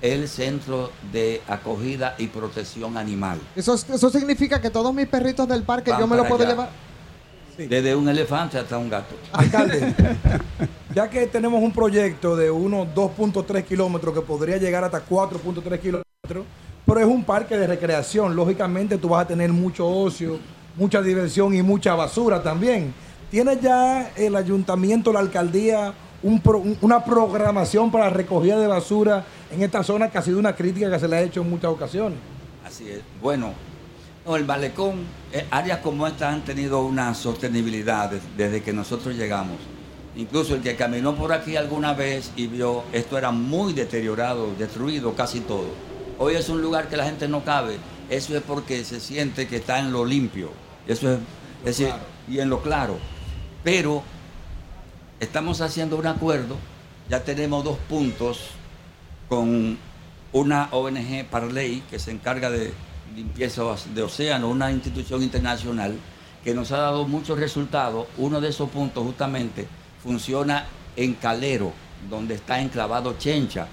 el Centro de Acogida y Protección Animal. Eso, eso significa que todos mis perritos del parque Van yo me los para puedo allá. llevar. Desde un elefante hasta un gato. Alcalde, ya que tenemos un proyecto de unos 2.3 kilómetros que podría llegar hasta 4.3 kilómetros, pero es un parque de recreación. Lógicamente tú vas a tener mucho ocio, mucha diversión y mucha basura también. ¿Tiene ya el ayuntamiento, la alcaldía, un pro- un- una programación para recogida de basura en esta zona que ha sido una crítica que se le ha hecho en muchas ocasiones? Así es. Bueno, no, el malecón, eh, áreas como esta han tenido una sostenibilidad des- desde que nosotros llegamos. Incluso el que caminó por aquí alguna vez y vio esto era muy deteriorado, destruido casi todo. Hoy es un lugar que la gente no cabe. Eso es porque se siente que está en lo limpio. Eso es, es decir, y en lo claro. Pero estamos haciendo un acuerdo, ya tenemos dos puntos con una ONG Parley que se encarga de limpieza de océano, una institución internacional que nos ha dado muchos resultados. Uno de esos puntos justamente funciona en Calero, donde está enclavado Chencha,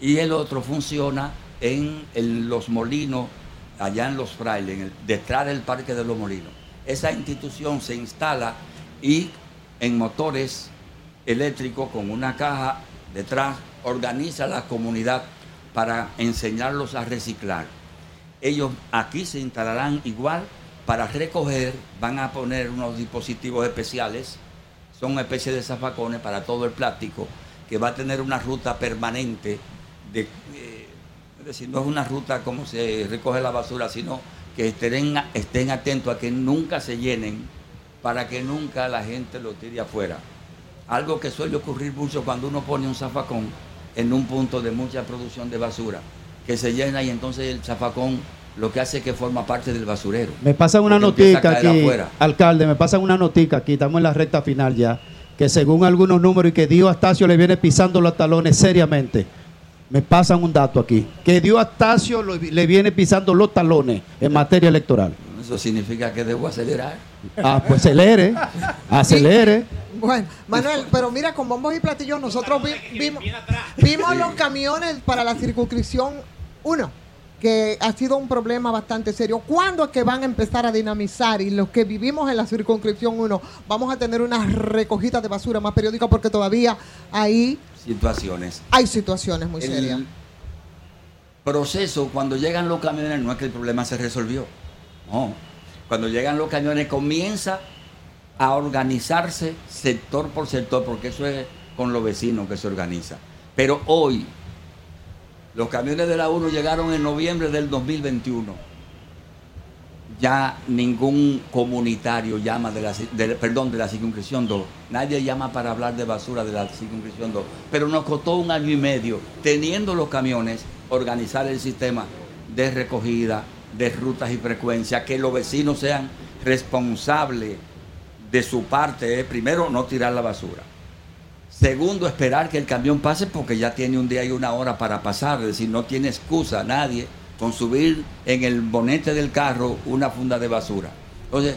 y el otro funciona en, Los Molinos, allá en Los Frailes, detrás del Parque de los Molinos. Esa institución se instala y en motores eléctricos con una caja detrás organiza la comunidad para enseñarlos a reciclar. Ellos aquí se instalarán igual para recoger, van a poner unos dispositivos especiales, son una especie de zafacones para todo el plástico, que va a tener una ruta permanente, eh, es decir, no es una ruta como se recoge la basura, sino que estén, estén atentos a que nunca se llenen, para que nunca la gente lo tire afuera. Algo que suele ocurrir mucho cuando uno pone un zafacón en un punto de mucha producción de basura, que se llena y entonces el zafacón lo que hace es que forma parte del basurero. Me pasan una notica aquí, afuera. alcalde, me pasan una notica aquí, estamos en la recta final ya, que según algunos números y que Dio Astacio le viene pisando los talones seriamente. Me pasan un dato aquí, que Dio Astacio lo- le viene pisando los talones en materia electoral. Eso significa que debo acelerar. Ah, pues acelere, acelere. Bueno, Manuel, pero mira, con bombos y platillos nosotros vi- vimos, vimos los camiones para la circunscripción 1, que ha sido un problema bastante serio. ¿Cuándo es que van a empezar a dinamizar y los que vivimos en la circunscripción 1 vamos a tener una recogida de basura más periódica porque todavía ahí Situaciones. hay situaciones muy El serias? proceso, cuando llegan los camiones, no es que el problema se resolvió. No. Cuando llegan los camiones comienza a organizarse sector por sector, porque eso es con los vecinos que se organiza. Pero hoy, los camiones de la 1 llegaron en noviembre del 2021. Ya ningún comunitario llama de la, de- perdón, de la circunscripción 2. Nadie llama para hablar de basura de la circunscripción 2. Pero nos costó un año y medio, teniendo los camiones, organizar el sistema de recogida, de rutas y frecuencias, que los vecinos sean responsables de su parte. eh. Primero, no tirar la basura. Segundo, esperar que el camión pase porque ya tiene un día y una hora para pasar. Es decir, no tiene excusa nadie con subir en el bonete del carro una funda de basura. Entonces,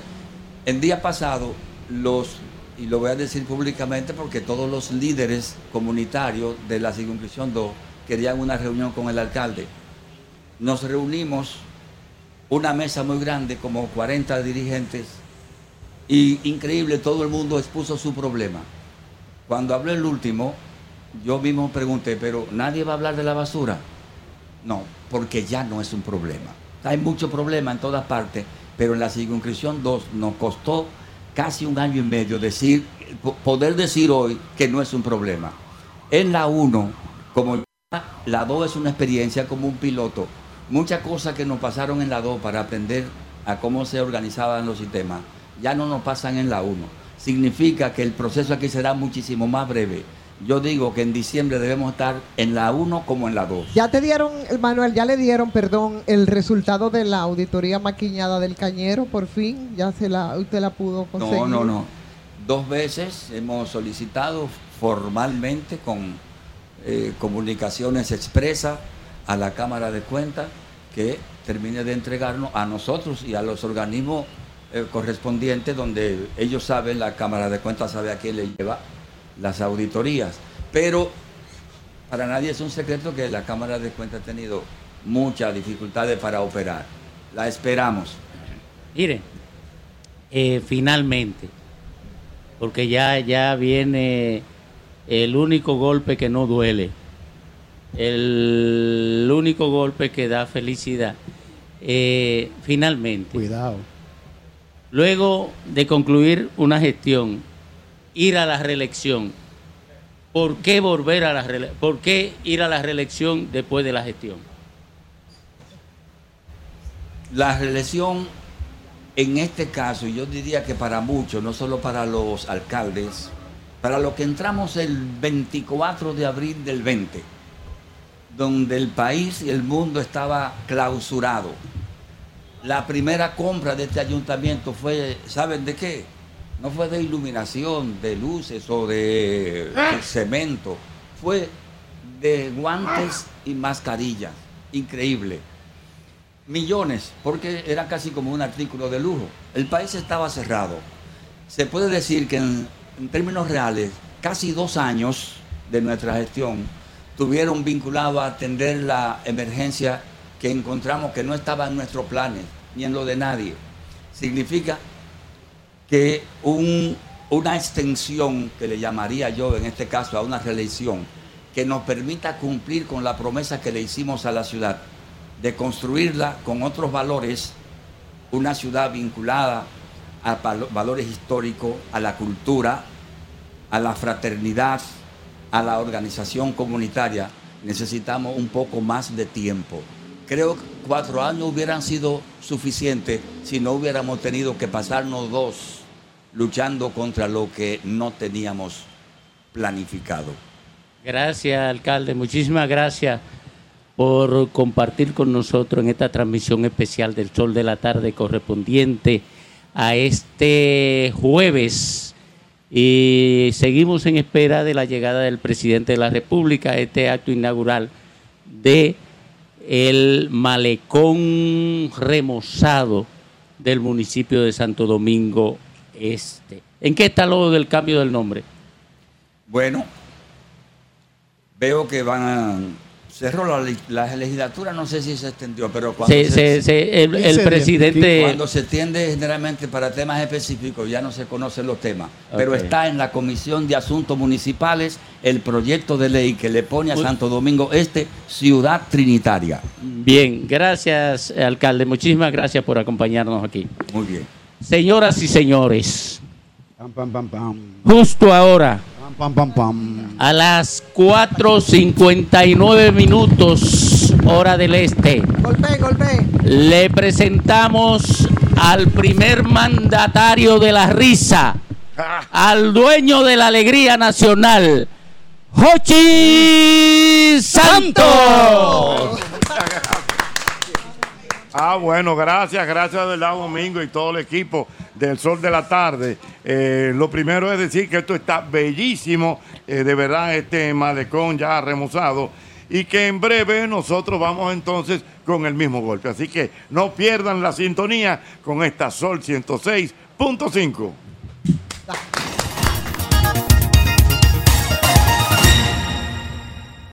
el día pasado, los, y lo voy a decir públicamente porque todos los líderes comunitarios de la circunscripción 2 querían una reunión con el alcalde. Nos reunimos, una mesa muy grande, como 40 dirigentes, y increíble, todo el mundo expuso su problema. Cuando habló el último, yo mismo pregunté, pero nadie va a hablar de la basura. No, porque ya no es un problema. Hay mucho problema en todas partes, pero en la circunscripción 2 nos costó casi un año y medio decir, po- poder decir hoy que no es un problema. En la 1, como la 2 es una experiencia como un piloto, muchas cosas que nos pasaron en la 2 para aprender a cómo se organizaban los sistemas, ya no nos pasan en la 1. Significa que el proceso aquí será muchísimo más breve. Yo digo que en diciembre debemos estar en la 1 como en la 2. Ya te dieron, Manuel, ya le dieron, perdón, el resultado de la auditoría maquiñada del Cañero, por fin, ya se la, usted la pudo conseguir. No, no, no. Dos veces hemos solicitado formalmente con eh, comunicaciones expresas a la Cámara de Cuentas que termine de entregarnos a nosotros y a los organismos eh, correspondientes donde ellos saben, la Cámara de Cuentas sabe a quién le lleva las auditorías. Pero para nadie es un secreto que la Cámara de Cuentas ha tenido muchas dificultades para operar. La esperamos. Mire, eh, finalmente, porque ya, ya viene el único golpe que no duele, el único golpe que da felicidad. Eh, finalmente. Cuidado. Luego de concluir una gestión, ir a la reelección, ¿por qué volver a la reele- ¿Por qué ir a la reelección después de la gestión? La reelección, en este caso, yo diría que para muchos, no solo para los alcaldes, para los que entramos el 24 de abril del 20, donde el país y el mundo estaba clausurado. La primera compra de este ayuntamiento fue, ¿saben de qué? No fue de iluminación, de luces o de, cemento. Fue de guantes y mascarillas. Increíble millones, porque era casi como un artículo de lujo. El país estaba cerrado. Se puede decir que en, en términos reales, casi dos años de nuestra gestión tuvieron vinculado a atender la emergencia que encontramos que no estaba en nuestros planes ni en lo de nadie. Significa que un- una extensión, que le llamaría yo en este caso a una reelección, que nos permita cumplir con la promesa que le hicimos a la ciudad, de construirla con otros valores, una ciudad vinculada a valo- valores históricos, a la cultura, a la fraternidad, a la organización comunitaria, necesitamos un poco más de tiempo. Creo que cuatro años hubieran sido suficientes si no hubiéramos tenido que pasarnos dos luchando contra lo que no teníamos planificado. Gracias, alcalde. Muchísimas gracias por compartir con nosotros en esta transmisión especial del Sol de la Tarde correspondiente a este jueves. Y seguimos en espera de la llegada del presidente de la República a este acto inaugural de el malecón remozado del municipio de Santo Domingo Este. ¿En qué está lo del cambio del nombre? Bueno, veo que van a... Cerró la, la legislatura, no sé si se extendió, pero cuando Se- se- se- el- el 15 días. presidente- Cuando se extiende generalmente para temas específicos, ya no se conocen los temas. Pero está en la Comisión de Asuntos Municipales el proyecto de ley que le pone a Santo Domingo Este ciudad trinitaria. Bien, gracias, alcalde. Muchísimas gracias por acompañarnos aquí. Muy bien. Señoras y señores, Pam, pam, pam, pam. justo ahora, Pam, pam, pam. a las 4.59 minutos, hora del este, Golpe, golpe. le presentamos al primer mandatario de la risa, al dueño de la alegría nacional, Jochi Santos. Ah, bueno, gracias, gracias de verdad, Domingo y todo el equipo del Sol de la Tarde. Eh, lo primero es decir que esto está bellísimo, eh, de verdad, este malecón ya remozado. y que en breve nosotros vamos entonces con el mismo golpe. Así que no pierdan la sintonía con esta Sol 106.5.